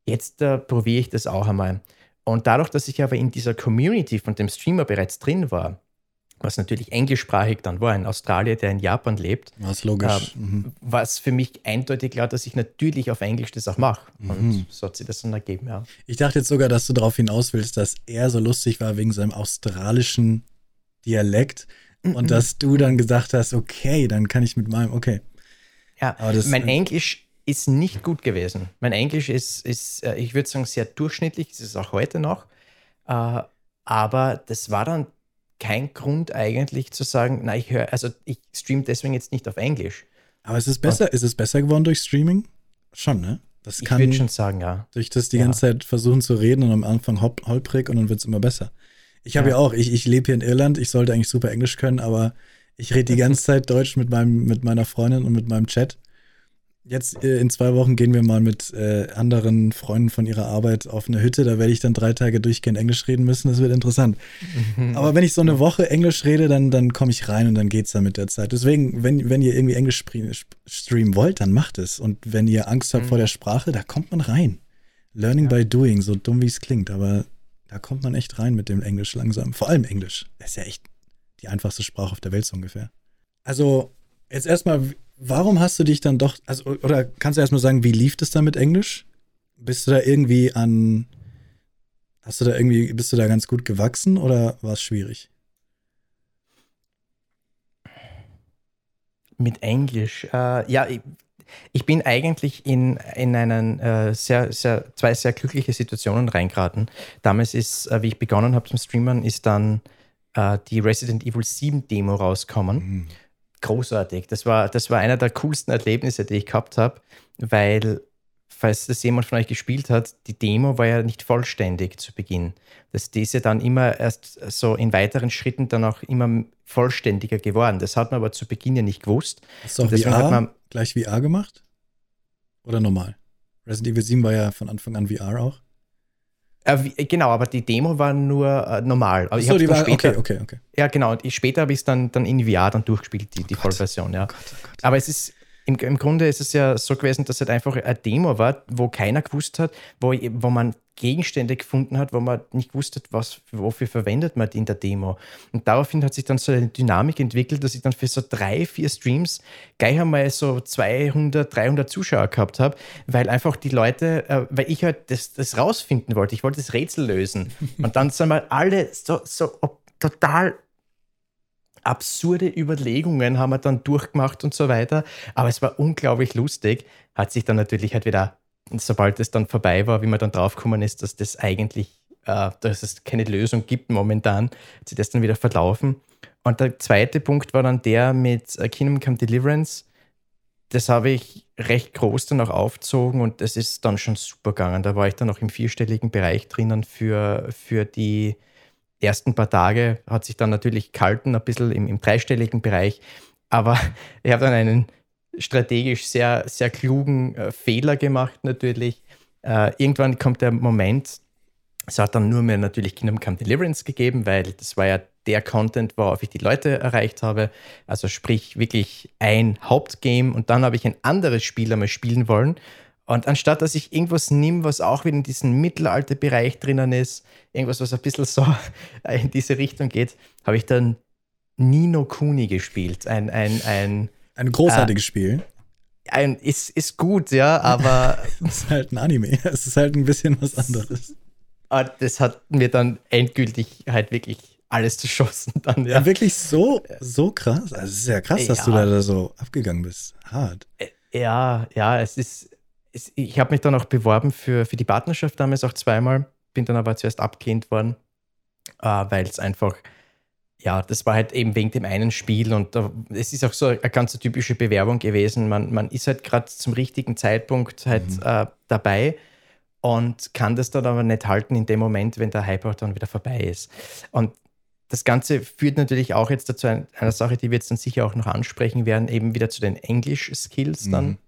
jetzt äh, probiere ich das auch einmal. Und dadurch, dass ich aber in dieser Community von dem Streamer bereits drin war, was natürlich englischsprachig dann war, ein Australier, der in Japan lebt, was logisch. Äh, mhm. war es für mich eindeutig klar, dass ich natürlich auf Englisch das auch mache. Mhm. Und so hat sich das dann ergeben, ja. Ich dachte jetzt sogar, dass du darauf hinaus willst, dass er so lustig war wegen seinem australischen Dialekt und dass du dann gesagt hast, okay, dann kann ich mit meinem, okay. Ja, mein Englisch ist nicht gut gewesen. Mein Englisch ist, ist äh, ich würde sagen, sehr durchschnittlich, das ist auch heute noch. Äh, aber das war dann kein Grund eigentlich zu sagen, na, ich höre, also ich stream deswegen jetzt nicht auf Englisch. Aber ist es besser, ist es besser geworden durch Streaming? Schon, ne? Das kann, ich würde schon sagen, ja. Durch das die ja. ganze Zeit versuchen zu reden und am Anfang holprig und dann wird es immer besser. Ich habe ja. ja. auch, ich, ich lebe hier in Irland, ich sollte eigentlich super Englisch können, aber ich rede die ganze Zeit Deutsch mit, meinem, mit meiner Freundin und mit meinem Chat. Jetzt äh, in zwei Wochen gehen wir mal mit äh, anderen Freunden von ihrer Arbeit auf eine Hütte. Da werde ich dann drei Tage durchgehend Englisch reden müssen. Das wird interessant. Mhm. Aber wenn ich so eine Woche Englisch rede, dann, dann komme ich rein und dann geht es dann mit der Zeit. Deswegen, wenn, wenn ihr irgendwie Englisch streamen wollt, dann macht es. Und wenn ihr Angst habt mhm. vor der Sprache, da kommt man rein. Learning ja. by doing, so dumm wie es klingt, aber da kommt man echt rein mit dem Englisch langsam. Vor allem Englisch. Das ist ja echt die einfachste Sprache auf der Welt so ungefähr. Also, jetzt erstmal, warum hast du dich dann doch, also, oder kannst du erstmal sagen, wie lief das dann mit Englisch? Bist du da irgendwie an, hast du da irgendwie, bist du da ganz gut gewachsen oder war es schwierig? Mit Englisch, äh, ja, ich, bin eigentlich in, in einen äh, sehr, sehr, zwei sehr glückliche Situationen reingeraten. Damals ist, äh, wie ich begonnen habe zum Streamen, ist dann äh, die Resident Evil 7 Demo rauskommen. Mhm. Großartig. Das war, das war einer der coolsten Erlebnisse, die ich gehabt habe, weil falls das jemand von euch gespielt hat, die Demo war ja nicht vollständig zu Beginn. Dass diese dann immer erst so in weiteren Schritten dann auch immer vollständiger geworden. Das hat man aber zu Beginn ja nicht gewusst. Auch VR, hat man, gleich VR gemacht? Oder normal? Resident Evil 7 war ja von Anfang an VR auch. Äh, genau, aber die Demo war nur äh, normal. Aber so, die war, später, okay, okay, okay. Ja, genau. Und später habe ich es dann, dann in VR dann durchgespielt, die, oh die Vollversion, ja. Oh Gott, oh Gott. Aber es ist, im, im Grunde ist es ja so gewesen, dass es halt einfach eine Demo war, wo keiner gewusst hat, wo, wo man Gegenstände gefunden hat, wo man nicht gewusst hat, was, wofür verwendet man die in der Demo. Und daraufhin hat sich dann so eine Dynamik entwickelt, dass ich dann für so drei, vier Streams gleich einmal so 200, 300 Zuschauer gehabt habe, weil einfach die Leute, äh, weil ich halt das, das rausfinden wollte. Ich wollte das Rätsel lösen. Und dann sind wir alle so, so total absurde Überlegungen haben wir dann durchgemacht und so weiter. Aber es war unglaublich lustig. Hat sich dann natürlich halt wieder, sobald es dann vorbei war, wie man dann draufgekommen ist, dass das eigentlich, äh, dass es keine Lösung gibt momentan, hat sich das dann wieder verlaufen. Und der zweite Punkt war dann der mit äh, Kingdom Come Deliverance. Das habe ich recht groß dann auch aufgezogen und das ist dann schon super gegangen. Da war ich dann auch im vierstelligen Bereich drinnen für, für die ersten paar Tage hat sich dann natürlich gehalten, ein bisschen im, im dreistelligen Bereich. Aber ich habe dann einen strategisch sehr, sehr klugen äh, Fehler gemacht, natürlich. Äh, irgendwann kommt der Moment, es hat dann nur mehr natürlich Kingdom Come Deliverance gegeben, weil das war ja der Content, worauf ich die Leute erreicht habe. Also sprich wirklich ein Hauptgame und dann habe ich ein anderes Spiel einmal spielen wollen und anstatt dass ich irgendwas nehme, was auch wieder in diesem Mittelalterbereich drinnen ist, irgendwas, was ein bisschen so in diese Richtung geht, habe ich dann Nino Kuni gespielt. Ein, ein, ein, ein großartiges äh, Spiel. Ein, ist, ist gut, ja, aber. es ist halt ein Anime. Es ist halt ein bisschen was anderes. Ah, das hat mir dann endgültig halt wirklich alles zerschossen. Dann, ja. ja wirklich so, so krass. Also es ist ja krass, dass ja. du da so abgegangen bist. Hart. Äh, ja, ja, es ist ich habe mich dann auch beworben für, für die Partnerschaft damals auch zweimal, bin dann aber zuerst abgelehnt worden, äh, weil es einfach, ja, das war halt eben wegen dem einen Spiel und äh, es ist auch so eine ganz typische Bewerbung gewesen. Man, man ist halt gerade zum richtigen Zeitpunkt halt mhm. äh, dabei und kann das dann aber nicht halten in dem Moment, wenn der Hype auch dann wieder vorbei ist. Und das Ganze führt natürlich auch jetzt dazu einer Sache, die wir jetzt dann sicher auch noch ansprechen werden, eben wieder zu den Englisch-Skills dann. Mhm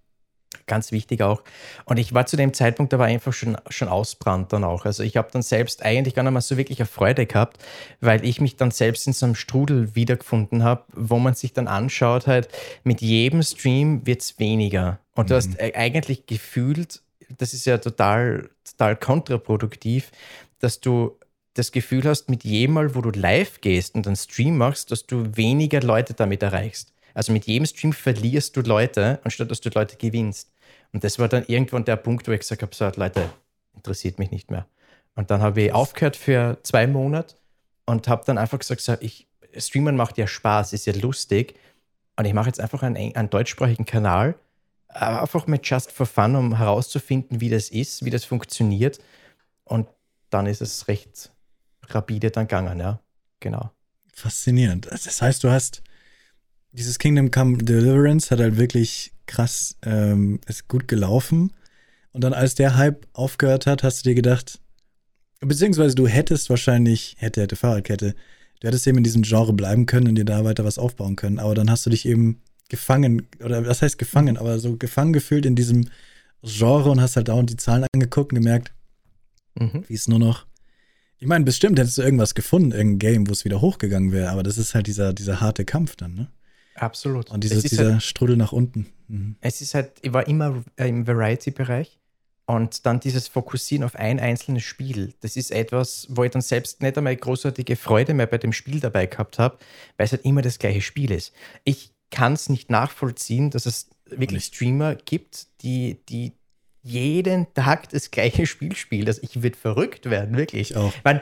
Ganz wichtig auch. Und ich war zu dem Zeitpunkt, da war einfach schon, schon ausbrannt dann auch. Also ich habe dann selbst eigentlich gar nicht mal so wirklich eine Freude gehabt, weil ich mich dann selbst in so einem Strudel wiedergefunden habe, wo man sich dann anschaut, halt, mit jedem Stream wird es weniger. Und mhm. du hast e-, eigentlich gefühlt, das ist ja total, total kontraproduktiv, dass du das Gefühl hast, mit jedem Mal, wo du live gehst und einen Stream machst, dass du weniger Leute damit erreichst. Also mit jedem Stream verlierst du Leute, anstatt dass du Leute gewinnst. Und das war dann irgendwann der Punkt, wo ich gesagt habe, so, Leute, interessiert mich nicht mehr. Und dann habe ich aufgehört für zwei Monate und habe dann einfach gesagt, so, ich, Streamen macht ja Spaß, ist ja lustig. Und ich mache jetzt einfach einen, einen deutschsprachigen Kanal, einfach mit Just for Fun, um herauszufinden, wie das ist, wie das funktioniert. Und dann ist es recht rapide dann gegangen, ja. Genau. Faszinierend. Das heißt, du hast dieses Kingdom Come Deliverance hat halt wirklich krass, ähm, ist gut gelaufen. Und dann, als der Hype aufgehört hat, hast du dir gedacht, beziehungsweise du hättest wahrscheinlich, hätte, hätte Fahrradkette, du hättest eben in diesem Genre bleiben können und dir da weiter was aufbauen können. Aber dann hast du dich eben gefangen, oder was heißt gefangen, aber so gefangen gefühlt in diesem Genre und hast halt dauernd die Zahlen angeguckt und gemerkt, mhm. wie es nur noch. Ich meine, bestimmt hättest du irgendwas gefunden, irgendein Game, wo es wieder hochgegangen wäre, aber das ist halt dieser, dieser harte Kampf dann, ne? Absolut. Und dieses, dieser halt, Strudel nach unten. Mhm. Es ist halt, ich war immer im Variety-Bereich Und dann dieses Fokussieren auf ein einzelnes Spiel, das ist etwas, wo ich dann selbst nicht einmal großartige Freude mehr bei dem Spiel dabei gehabt habe, weil es halt immer das gleiche Spiel ist. Ich kann es nicht nachvollziehen, dass es wirklich Streamer gibt, die, die jeden Tag das gleiche Spiel spielen. Also ich würde verrückt werden, wirklich. Ich auch. Ich meine,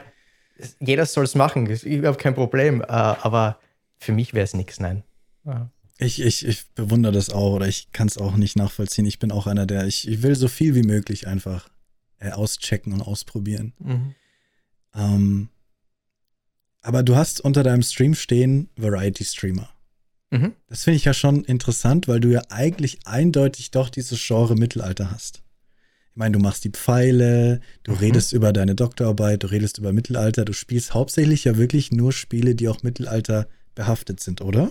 jeder soll es machen, ist überhaupt kein Problem. Äh, aber für mich wäre es nichts, nein. Ja. Ich, ich, ich bewundere das auch oder ich kann es auch nicht nachvollziehen. Ich bin auch einer, der, ich, ich will so viel wie möglich einfach äh, auschecken und ausprobieren. Mhm. Ähm, aber du hast unter deinem Stream stehen Variety Streamer. Mhm. Das finde ich ja schon interessant, weil du ja eigentlich eindeutig doch dieses Genre Mittelalter hast. Ich meine, du machst die Pfeile, du mhm. redest über deine Doktorarbeit, du redest über Mittelalter, du spielst hauptsächlich ja wirklich nur Spiele, die auch Mittelalter behaftet sind, oder?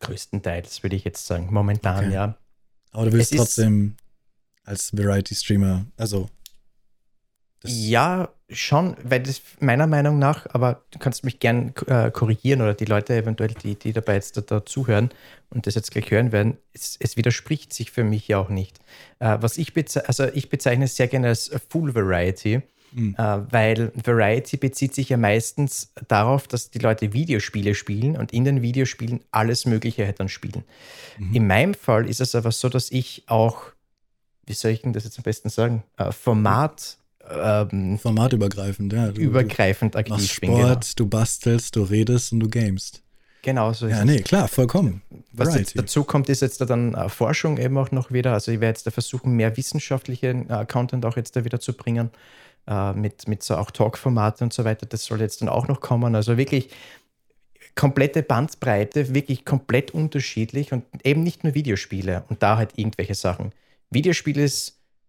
Größtenteils, würde ich jetzt sagen. Momentan, okay. ja. Aber du willst es trotzdem als Variety-Streamer, also. Ja, schon, weil das meiner Meinung nach, aber du kannst mich gern äh, korrigieren oder die Leute eventuell, die, die dabei jetzt da, da zuhören und das jetzt gleich hören werden, es, es widerspricht sich für mich ja auch nicht. Äh, was ich bezeichne, also ich bezeichne es sehr gerne als Full Variety. Mhm. Äh, weil Variety bezieht sich ja meistens darauf, dass die Leute Videospiele spielen und in den Videospielen alles Mögliche halt dann spielen. Mhm. In meinem Fall ist es aber so, dass ich auch, wie soll ich denn das jetzt am besten sagen, äh, Format. Ähm, Formatübergreifend, ja. Du, übergreifend aktiv machst Sport, bin, genau. du bastelst, du redest und du gamest. Genau so ist Ja, nee, klar, vollkommen. Was jetzt dazu kommt, ist jetzt dann äh, Forschung eben auch noch wieder. Also ich werde jetzt da versuchen, mehr wissenschaftlichen äh, Content auch jetzt da wieder zu bringen äh, mit, mit so auch Talk-Formate und so weiter. Das soll jetzt dann auch noch kommen. Also wirklich komplette Bandbreite, wirklich komplett unterschiedlich und eben nicht nur Videospiele und da halt irgendwelche Sachen. Videospiele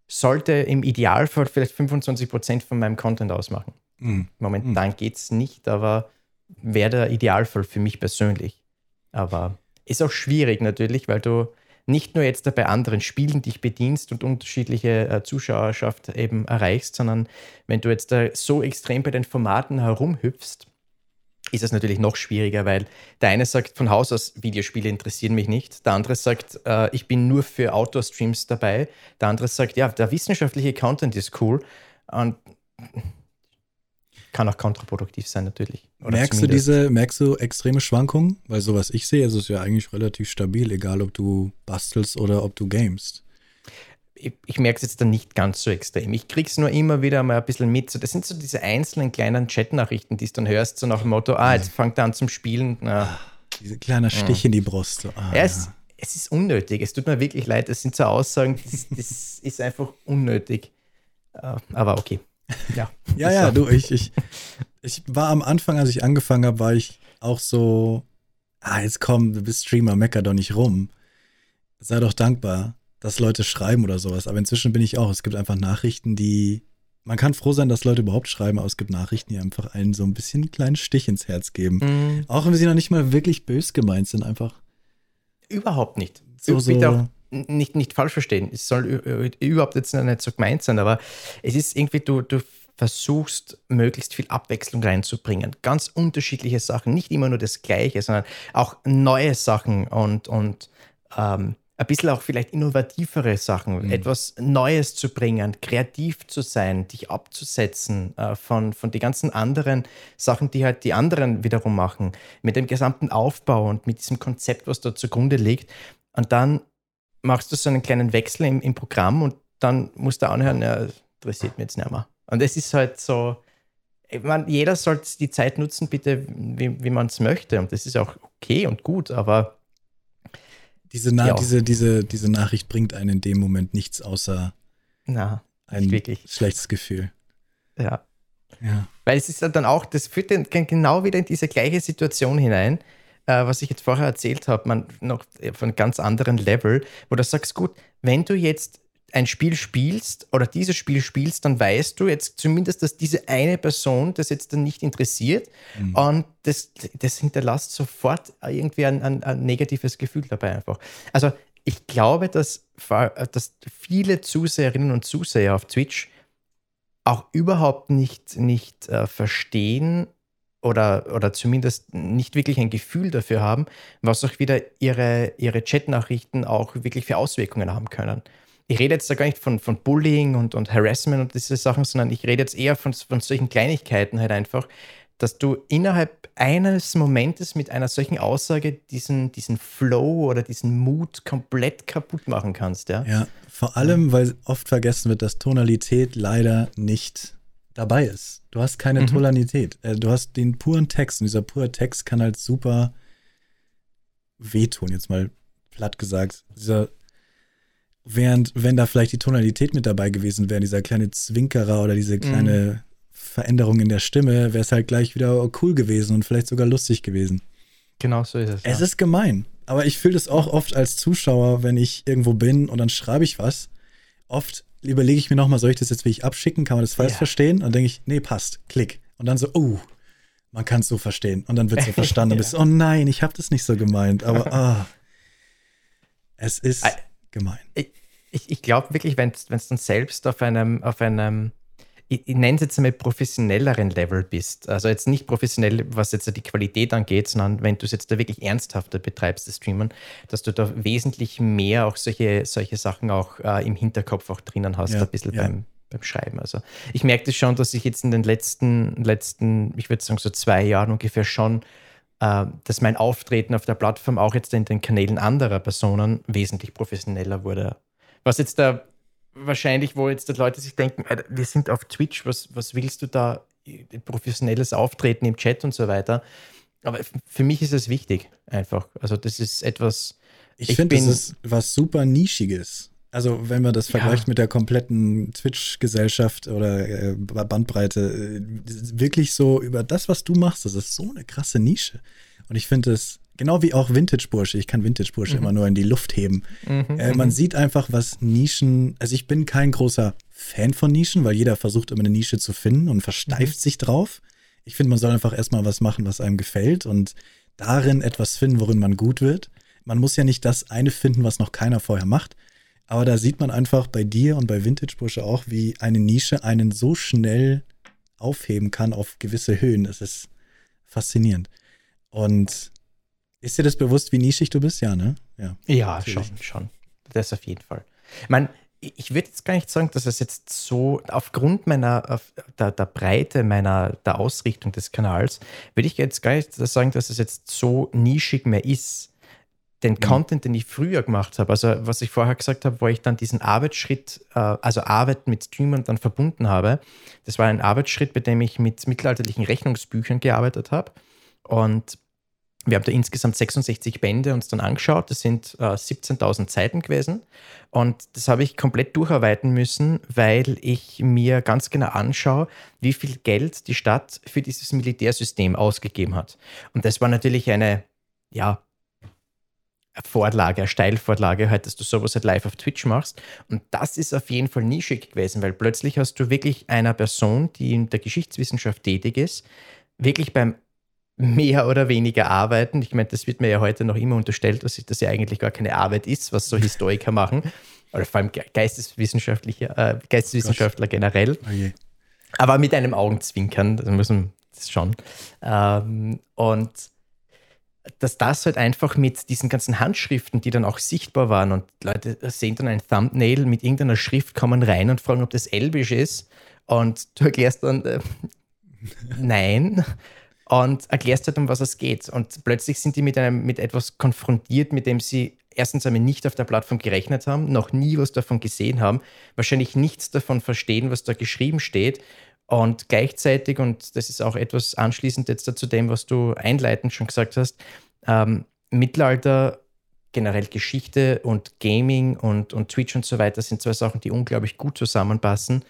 sollte im Idealfall vielleicht 25% von meinem Content ausmachen. Mhm. Momentan mhm. geht es nicht, aber wäre der Idealfall für mich persönlich. Aber ist auch schwierig natürlich, weil du nicht nur jetzt bei anderen Spielen dich bedienst und unterschiedliche äh, Zuschauerschaft eben erreichst, sondern wenn du jetzt da so extrem bei den Formaten herumhüpfst, ist es natürlich noch schwieriger, weil der eine sagt von Haus aus, Videospiele interessieren mich nicht. Der andere sagt, äh, ich bin nur für Outdoor-Streams dabei. Der andere sagt, ja, der wissenschaftliche Content ist cool. Und kann auch kontraproduktiv sein, natürlich. Oder merkst du diese, merkst du extreme Schwankungen? Weil so was ich sehe, ist es ja eigentlich relativ stabil, egal ob du bastelst oder ob du gamest. Ich, ich merke es jetzt dann nicht ganz so extrem. Ich kriege es nur immer wieder mal ein bisschen mit. So, das sind so diese einzelnen kleinen Chat-Nachrichten, die du dann hörst, so nach dem Motto, ah, jetzt fangt er an zum Spielen. Ah, diese kleine Stich in die Brust. So, ah, ja, es, es, ist unnötig. Es tut mir wirklich leid. Es sind so Aussagen, das, das ist einfach unnötig. Äh, aber okay. Ja, ja, ja, du, ich, ich, ich war am Anfang, als ich angefangen habe, war ich auch so, ah, jetzt komm, du bist Streamer, mecker doch nicht rum. Sei doch dankbar, dass Leute schreiben oder sowas. Aber inzwischen bin ich auch, es gibt einfach Nachrichten, die, man kann froh sein, dass Leute überhaupt schreiben, aber es gibt Nachrichten, die einfach einen so ein bisschen einen kleinen Stich ins Herz geben. Mhm. Auch wenn sie noch nicht mal wirklich bös gemeint sind, einfach. Überhaupt nicht. So, so. Nicht, nicht falsch verstehen. Es soll überhaupt jetzt nicht so gemeint sein, aber es ist irgendwie, du, du versuchst, möglichst viel Abwechslung reinzubringen. Ganz unterschiedliche Sachen, nicht immer nur das Gleiche, sondern auch neue Sachen und, und ähm, ein bisschen auch vielleicht innovativere Sachen, mhm. etwas Neues zu bringen, kreativ zu sein, dich abzusetzen äh, von, von den ganzen anderen Sachen, die halt die anderen wiederum machen, mit dem gesamten Aufbau und mit diesem Konzept, was da zugrunde liegt. Und dann machst du so einen kleinen Wechsel im, im Programm und dann musst du anhören, ja, interessiert mich jetzt nicht mehr. Und es ist halt so, ich meine, jeder sollte die Zeit nutzen, bitte, wie, wie man es möchte. Und das ist auch okay und gut, aber. Diese, Na ja. diese, diese, diese Nachricht bringt einen in dem Moment nichts außer Na, ein wirklich. schlechtes Gefühl. Ja. ja. Weil es ist dann auch, das führt dann genau wieder in diese gleiche Situation hinein äh, was ich jetzt vorher erzählt habe, man noch von ganz anderen Level, wo du sagst, gut, wenn du jetzt ein Spiel spielst oder dieses Spiel spielst, dann weißt du jetzt zumindest, dass diese eine Person das jetzt dann nicht interessiert mhm. und das, das hinterlässt sofort irgendwie ein, ein, ein, negatives Gefühl dabei einfach. Also ich glaube, dass, dass viele Zuseherinnen und Zuseher auf Twitch auch überhaupt nicht, nicht äh, verstehen, oder, oder zumindest nicht wirklich ein Gefühl dafür haben, was auch wieder ihre, ihre Chat-Nachrichten auch wirklich für Auswirkungen haben können. ich rede jetzt da gar nicht von, von Bullying und, und Harassment und diese Sachen, sondern ich rede jetzt eher von, von solchen Kleinigkeiten halt einfach, dass du innerhalb eines Momentes mit einer solchen Aussage diesen, diesen Flow oder diesen Mut komplett kaputt machen kannst. Ja, ja vor allem, weil oft vergessen wird, dass Tonalität leider nicht dabei ist. Du hast keine mhm. Tonalität. Äh, du hast den puren Text und dieser pure Text kann halt super wehtun, jetzt mal platt gesagt. Dieser, während, wenn da vielleicht die Tonalität mit dabei gewesen wäre, dieser kleine Zwinkerer oder diese kleine mhm. Veränderung in der Stimme, wäre es halt gleich wieder cool gewesen und vielleicht sogar lustig gewesen. Genau so ist es. Es ja. ist gemein. Aber ich fühle das auch oft als Zuschauer, wenn ich irgendwo bin und dann schreibe ich was. Oft überlege ich mir nochmal, soll ich das jetzt wirklich abschicken? Kann man das falsch ja. verstehen? Und dann denke ich, nee, passt, klick. Und dann so, oh, man kann es so verstehen. Und dann wird es so verstanden. ja. Und bist, oh nein, ich habe das nicht so gemeint. Aber ah, es ist gemein. Ich, ich, glaube wirklich, wenn du dann selbst auf einem, auf einem ich, ich nenne es jetzt einmal professionelleren Level bist. Also jetzt nicht professionell, was jetzt die Qualität angeht, sondern wenn du es jetzt da wirklich ernsthafter betreibst, das Streamen, dass du da wesentlich mehr auch solche, solche Sachen auch äh, im Hinterkopf auch drinnen hast, ja, ein bisschen ja. beim, beim Schreiben. Also ich merke das schon, dass ich jetzt in den letzten, letzten, ich würde sagen so zwei Jahren ungefähr schon, äh, dass mein Auftreten auf der Plattform auch jetzt in den Kanälen anderer Personen wesentlich professioneller wurde. Was jetzt da wahrscheinlich, wo jetzt die Leute sich denken, wir sind auf Twitch, was, was willst du da? Professionelles Auftreten im Chat und so weiter. Aber für mich ist es wichtig, einfach. Also, das ist etwas. Ich, ich finde, das ist was super Nischiges. Also, wenn man das ja. vergleicht mit der kompletten Twitch-Gesellschaft oder äh, Bandbreite, äh, wirklich so über das, was du machst, das ist so eine krasse Nische. Und ich finde es Genau wie auch Vintage-Bursche. Ich kann Vintage-Bursche mhm. immer nur in die Luft heben. Mhm, äh, man mhm. sieht einfach, was Nischen. Also, ich bin kein großer Fan von Nischen, weil jeder versucht immer eine Nische zu finden und versteift mhm. sich drauf. Ich finde, man soll einfach erstmal was machen, was einem gefällt und darin etwas finden, worin man gut wird. Man muss ja nicht das eine finden, was noch keiner vorher macht. Aber da sieht man einfach bei dir und bei Vintage Bursche auch, wie eine Nische einen so schnell aufheben kann auf gewisse Höhen. Das ist faszinierend. Und ist dir das bewusst, wie nischig du bist? Ja, ne? Ja, ja schon, schon. Das auf jeden Fall. Ich meine, ich würde jetzt gar nicht sagen, dass es jetzt so aufgrund meiner der, der, Breite meiner der Ausrichtung des Kanals würde ich jetzt gar nicht sagen, dass es jetzt so nischig mehr ist. Den mhm. Content, den ich früher gemacht habe, also was ich vorher gesagt habe, wo ich dann diesen Arbeitsschritt, äh, also Arbeit mit Streamern dann verbunden habe, das war ein Arbeitsschritt, bei dem ich mit mittelalterlichen Rechnungsbüchern gearbeitet habe. Und wir haben da insgesamt 66 Bände uns dann angeschaut. Das sind äh, 17.000 Seiten gewesen. Und das habe ich komplett durcharbeiten müssen, weil ich mir ganz genau anschaue, wie viel Geld die Stadt für dieses Militärsystem ausgegeben hat. Und das war natürlich eine, ja, Vorlage, eine Steilvorlage, halt, dass du sowas halt live auf Twitch machst. Und das ist auf jeden Fall nischig gewesen, weil plötzlich hast du wirklich einer Person, die in der Geschichtswissenschaft tätig ist, wirklich beim mehr oder weniger arbeiten. Ich meine, das wird mir ja heute noch immer unterstellt, dass das ja eigentlich gar keine Arbeit ist, was so Historiker machen. Oder vor allem Geisteswissenschaftler, äh, Geisteswissenschaftler generell. Oh Aber mit einem Augenzwinkern, das muss man das schon. Ähm, und dass das halt einfach mit diesen ganzen Handschriften, die dann auch sichtbar waren und Leute sehen dann ein Thumbnail mit irgendeiner Schrift, kommen rein und fragen, ob das Elbisch ist und du erklärst dann, äh, nein und erklärst halt, um was es geht. Und plötzlich sind die mit, einem, mit etwas konfrontiert, mit dem sie erstens einmal nicht auf der Plattform gerechnet haben, noch nie was davon gesehen haben, wahrscheinlich nichts davon verstehen, was da geschrieben steht. Und gleichzeitig, und das ist auch etwas anschließend jetzt zu dem, was du einleitend schon gesagt hast, ähm, Mittelalter, generell Geschichte und Gaming und, und Twitch und so weiter sind zwei Sachen, die unglaublich gut zusammenpassen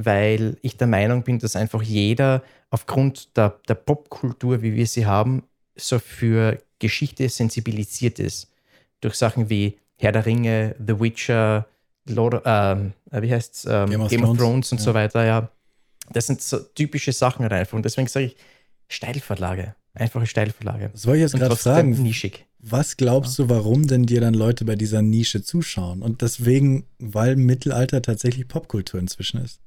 weil ich der Meinung bin, dass einfach jeder aufgrund der, der Popkultur, wie wir sie haben, so für Geschichte sensibilisiert ist. Durch Sachen wie Herr der Ringe, The Witcher, Lord, ähm, äh, wie heißt's, ähm, Game, of, Game Thrones. of Thrones und ja. so weiter, ja. Das sind so typische Sachen halt einfach. Und deswegen sage ich Steilvorlage. Einfache Steilvorlage. Das wollte ich jetzt gerade fragen. Nischig. Was glaubst ja. du, warum denn dir dann Leute bei dieser Nische zuschauen? Und deswegen, weil Mittelalter tatsächlich Popkultur inzwischen ist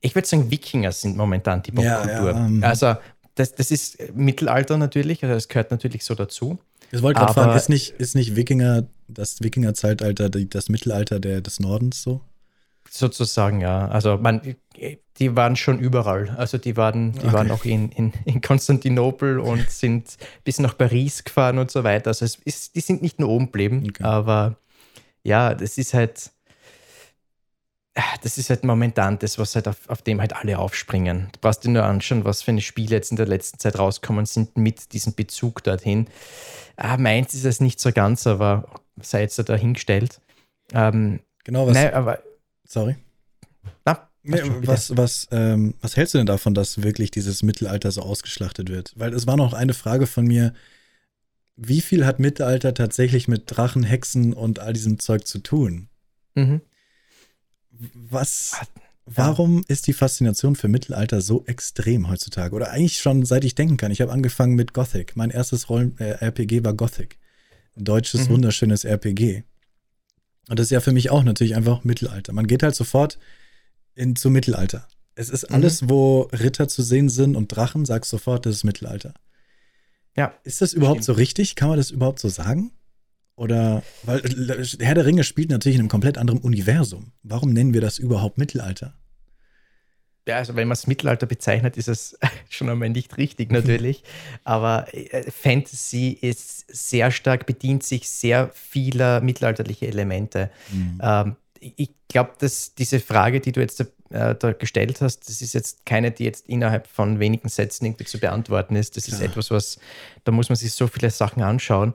ich würde sagen, Wikinger sind momentan die Popkultur. Ja, ja, ähm, also das, das ist Mittelalter natürlich, also das gehört natürlich so dazu. Ich wollte gerade fragen, ist nicht, ist nicht Wikinger das Wikingerzeitalter, das Mittelalter der, des Nordens so? Sozusagen, ja. Also man, die waren schon überall. Also die waren, die okay. waren auch in, in, in Konstantinopel und sind bis nach Paris gefahren und so weiter. Also es ist, die sind nicht nur oben geblieben, okay. aber ja, das ist halt, das ist halt momentan das, was halt auf, auf dem halt alle aufspringen. Du brauchst dir nur anschauen, was für eine Spiele jetzt in der letzten Zeit rauskommen sind mit diesem Bezug dorthin. Ah, meins ist es nicht so ganz, aber sei jetzt da dahingestellt. Ähm, genau, was. Nein, aber Sorry. Na, nee, was, was, ähm, was hältst du denn davon, dass wirklich dieses Mittelalter so ausgeschlachtet wird? Weil es war noch eine Frage von mir. Wie viel hat Mittelalter tatsächlich mit Drachen, Hexen und all diesem Zeug zu tun? Mhm. Was, warum ist die Faszination für Mittelalter so extrem heutzutage? Oder eigentlich schon seit ich denken kann. Ich habe angefangen mit Gothic. Mein erstes Rollen äh, RPG war Gothic. Ein deutsches, mhm. wunderschönes RPG. Und das ist ja für mich auch natürlich einfach Mittelalter. Man geht halt sofort in, zu Mittelalter. Es ist alles, mhm. wo Ritter zu sehen sind und Drachen, sagst sofort, das ist Mittelalter. Ja. Ist das überhaupt stimmt. so richtig? Kann man das überhaupt so sagen? Oder, weil Herr der Ringe spielt natürlich in einem komplett anderen Universum. Warum nennen wir das überhaupt Mittelalter? Ja, also wenn man es Mittelalter bezeichnet, ist es schon einmal nicht richtig natürlich. Aber äh, Fantasy ist sehr stark, bedient sich sehr vieler mittelalterlicher Elemente. Mhm. Ähm, ich glaube, dass diese Frage, die du jetzt äh, da gestellt hast, das ist jetzt keine, die jetzt innerhalb von wenigen Sätzen irgendwie zu beantworten ist. Das Klar. ist etwas, was, da muss man sich so viele Sachen anschauen.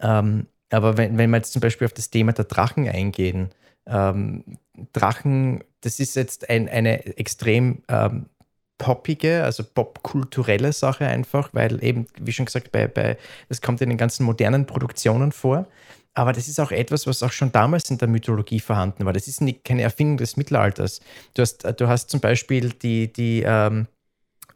Ähm, aber wenn, wenn wir jetzt zum Beispiel auf das Thema der Drachen eingehen, ähm, Drachen, das ist jetzt ein, eine extrem ähm, poppige, also popkulturelle Sache einfach, weil eben, wie schon gesagt, bei, bei, das kommt in den ganzen modernen Produktionen vor. Aber das ist auch etwas, was auch schon damals in der Mythologie vorhanden war. Das ist nicht, keine Erfindung des Mittelalters. Du hast, du hast zum Beispiel die, die ähm,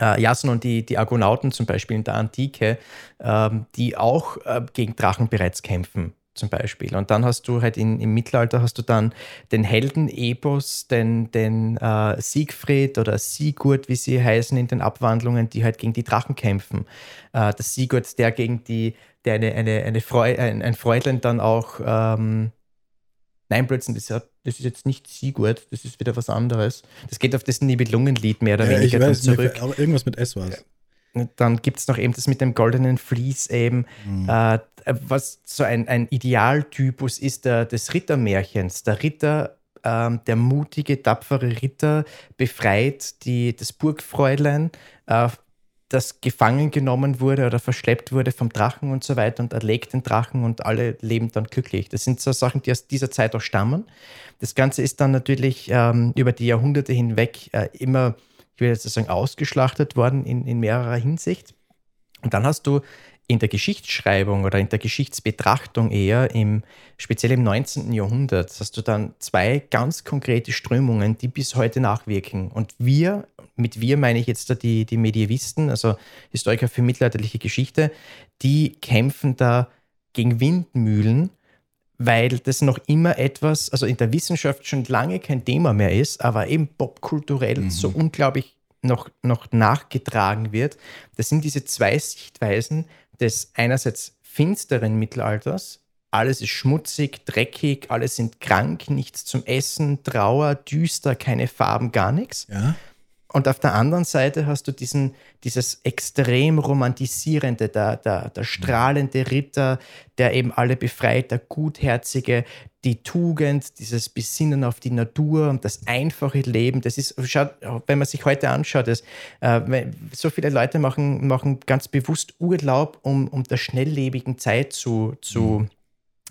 äh, Jason und die, die Argonauten zum Beispiel in der Antike, ähm, die auch äh, gegen Drachen bereits kämpfen zum Beispiel. Und dann hast du halt in, im Mittelalter hast du dann den Helden-Epos, den, den äh, Siegfried oder Sigurd, wie sie heißen in den Abwandlungen, die halt gegen die Drachen kämpfen. Äh, das Sigurd, der gegen die, der eine, eine, eine Freu ein, ein Freudlein dann auch ähm, Nein, plötzlich, das, das ist jetzt nicht Sigurd, das ist wieder was anderes. Das geht auf das Nibelungenlied mehr oder ja, weniger ich weiß, zurück. aber irgendwas mit S war es. Dann gibt es noch eben das mit dem goldenen Vlies eben, mhm. äh, was so ein, ein Idealtypus ist der, des Rittermärchens. Der Ritter, ähm, der mutige, tapfere Ritter befreit die, das Burgfräulein, äh, das gefangen genommen wurde oder verschleppt wurde vom Drachen und so weiter und erlegt den Drachen und alle leben dann glücklich. Das sind so Sachen, die aus dieser Zeit auch stammen. Das Ganze ist dann natürlich ähm, über die Jahrhunderte hinweg äh, immer ich will jetzt sagen, ausgeschlachtet worden in, in mehrerer Hinsicht. Und dann hast du in der Geschichtsschreibung oder in der Geschichtsbetrachtung eher, im, speziell im 19. Jahrhundert, hast du dann zwei ganz konkrete Strömungen, die bis heute nachwirken. Und wir, mit wir meine ich jetzt da die, die Medievisten, also Historiker für mittelalterliche Geschichte, die kämpfen da gegen Windmühlen, weil das noch immer etwas, also in der Wissenschaft schon lange kein Thema mehr ist, aber eben popkulturell mhm. so unglaublich noch, noch nachgetragen wird. Das sind diese zwei Sichtweisen des einerseits finsteren Mittelalters, alles ist schmutzig, dreckig, alle sind krank, nichts zum Essen, Trauer, düster, keine Farben, gar nichts. Ja. Und auf der anderen Seite hast du diesen, dieses extrem romantisierende, der, der, der strahlende Ritter, der eben alle befreit, der Gutherzige, die Tugend, dieses Besinnen auf die Natur und das einfache Leben. Das ist, wenn man sich heute anschaut, dass, äh, so viele Leute machen, machen ganz bewusst Urlaub, um, um der schnelllebigen Zeit zu, zu mhm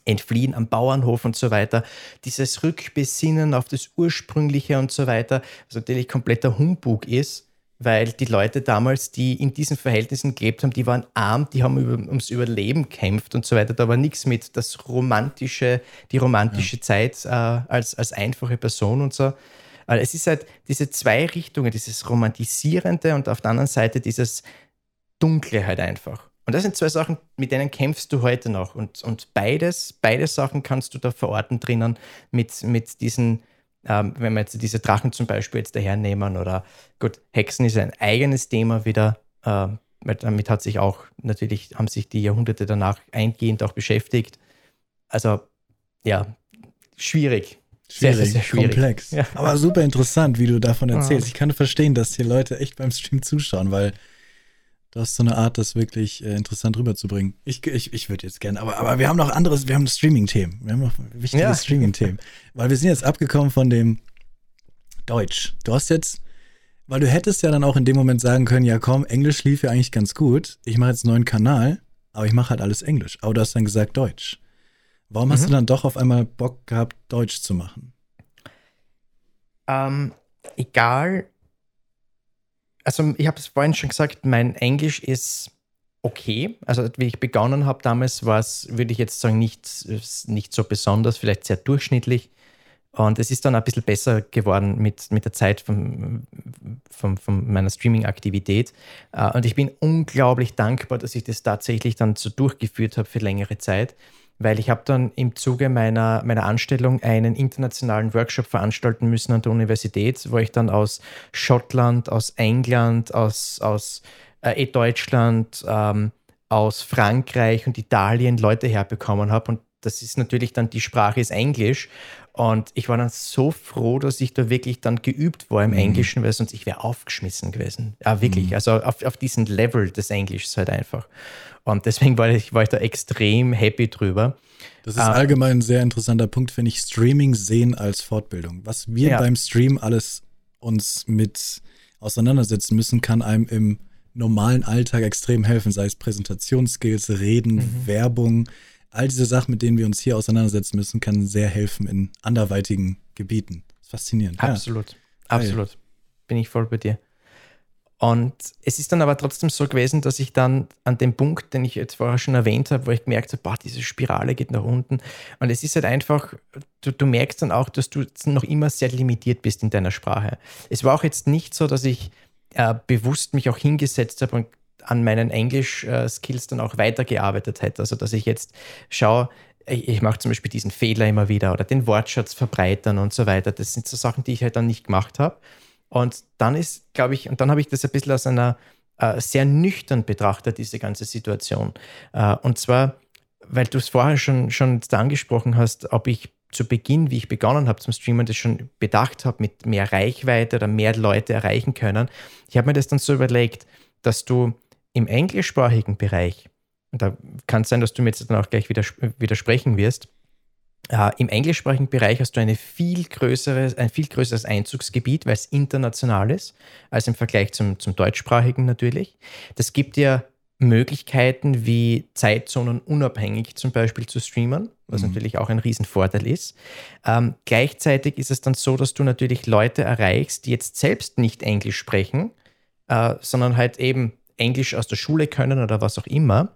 entfliehen am Bauernhof und so weiter, dieses Rückbesinnen auf das Ursprüngliche und so weiter, was natürlich kompletter Humbug ist, weil die Leute damals, die in diesen Verhältnissen gelebt haben, die waren arm, die haben über, ums Überleben kämpft und so weiter. Da war nichts mit das romantische, die romantische ja. Zeit äh, als, als einfache Person und so. Also es ist halt diese zwei Richtungen, dieses Romantisierende und auf der anderen Seite dieses Dunkle halt einfach. Und das sind zwei Sachen, mit denen kämpfst du heute noch. Und, und beides, beide Sachen kannst du da verorten drinnen mit, mit diesen, ähm, wenn wir jetzt diese Drachen zum Beispiel jetzt dahernehmen oder gut, Hexen ist ein eigenes Thema wieder. Ähm, damit hat sich auch natürlich, haben sich die Jahrhunderte danach eingehend auch beschäftigt. Also ja, schwierig. Schwierig, sehr, sehr schwierig. komplex. Ja. Aber super interessant, wie du davon erzählst. Ich kann verstehen, dass hier Leute echt beim Stream zuschauen, weil du hast so eine Art, das wirklich äh, interessant rüberzubringen. Ich, ich, ich würde jetzt gerne, aber, aber wir haben noch anderes, wir haben Streaming-Themen. Wir haben noch wichtige ja. Streaming-Themen. Weil wir sind jetzt abgekommen von dem Deutsch. Du hast jetzt, weil du hättest ja dann auch in dem Moment sagen können, ja komm, Englisch lief ja eigentlich ganz gut. Ich mache jetzt einen neuen Kanal, aber ich mache halt alles Englisch. Aber du hast dann gesagt Deutsch. Warum mhm. hast du mhm. dann doch auf einmal Bock gehabt, Deutsch zu machen? Ähm, egal. Also ich habe es vorhin schon gesagt, mein Englisch ist okay. Also wie ich begonnen habe damals, war es, würde ich jetzt sagen, nicht, nicht so besonders, vielleicht sehr durchschnittlich. Und es ist dann ein bisschen besser geworden mit, mit der Zeit von, von, von meiner Streaming-Aktivität. Äh, und ich bin unglaublich dankbar, dass ich das tatsächlich dann so durchgeführt habe für längere Zeit weil ich habe dann im Zuge meiner, meiner Anstellung einen internationalen Workshop veranstalten müssen an der Universität, wo ich dann aus Schottland, aus England, aus, aus äh, Deutschland, ähm, aus Frankreich und Italien Leute herbekommen habe. Und das ist natürlich dann, die Sprache ist Englisch. Und ich war dann so froh, dass ich da wirklich dann geübt war im mhm. Englischen, weil sonst ich wäre aufgeschmissen gewesen. Ja, wirklich. Mhm. Also auf, auf diesen Level des Englischs halt einfach. Und deswegen war ich, war ich da extrem happy drüber. Das ist uh, allgemein ein sehr interessanter Punkt, finde ich, Streaming sehen als Fortbildung. Was wir ja. beim Stream alles uns mit auseinandersetzen müssen, kann einem im normalen Alltag extrem helfen, sei es Präsentationsskills, Reden, mhm. Werbung, all diese Sachen, mit denen wir uns hier auseinandersetzen müssen, kann sehr helfen in anderweitigen Gebieten. Das ist faszinierend. Absolut, ja. absolut. Bin ich voll bei dir. Und es ist dann aber trotzdem so gewesen, dass ich dann an dem Punkt, den ich jetzt vorher schon erwähnt habe, wo ich gemerkt habe, boah, diese Spirale geht nach unten. Und es ist halt einfach, du, du merkst dann auch, dass du noch immer sehr limitiert bist in deiner Sprache. Es war auch jetzt nicht so, dass ich äh, bewusst mich auch hingesetzt habe und an meinen Englisch-Skills dann auch weitergearbeitet hätte. Also, dass ich jetzt schaue, ich, ich mache zum Beispiel diesen Fehler immer wieder oder den Wortschatz verbreitern und so weiter. Das sind so Sachen, die ich halt dann nicht gemacht habe. Und dann ist, glaube ich, und dann habe ich das ein bisschen aus einer äh, sehr nüchtern betrachtet, diese ganze Situation. Äh, und zwar, weil du es vorher schon, schon angesprochen hast, ob ich zu Beginn, wie ich begonnen habe zum Streamen, das schon bedacht habe, mit mehr Reichweite oder mehr Leute erreichen können. Ich habe mir das dann so überlegt, dass du im englischsprachigen Bereich, und da kann es sein, dass du mir jetzt dann auch gleich widersprechen wirst, äh, Im englischsprachigen Bereich hast du eine viel größere, ein viel größeres Einzugsgebiet, weil es international ist, als im Vergleich zum, zum deutschsprachigen natürlich. Das gibt dir Möglichkeiten wie Zeitzonen unabhängig zum Beispiel zu streamen, was mhm. natürlich auch ein Riesenvorteil ist. Ähm, gleichzeitig ist es dann so, dass du natürlich Leute erreichst, die jetzt selbst nicht Englisch sprechen, äh, sondern halt eben Englisch aus der Schule können oder was auch immer.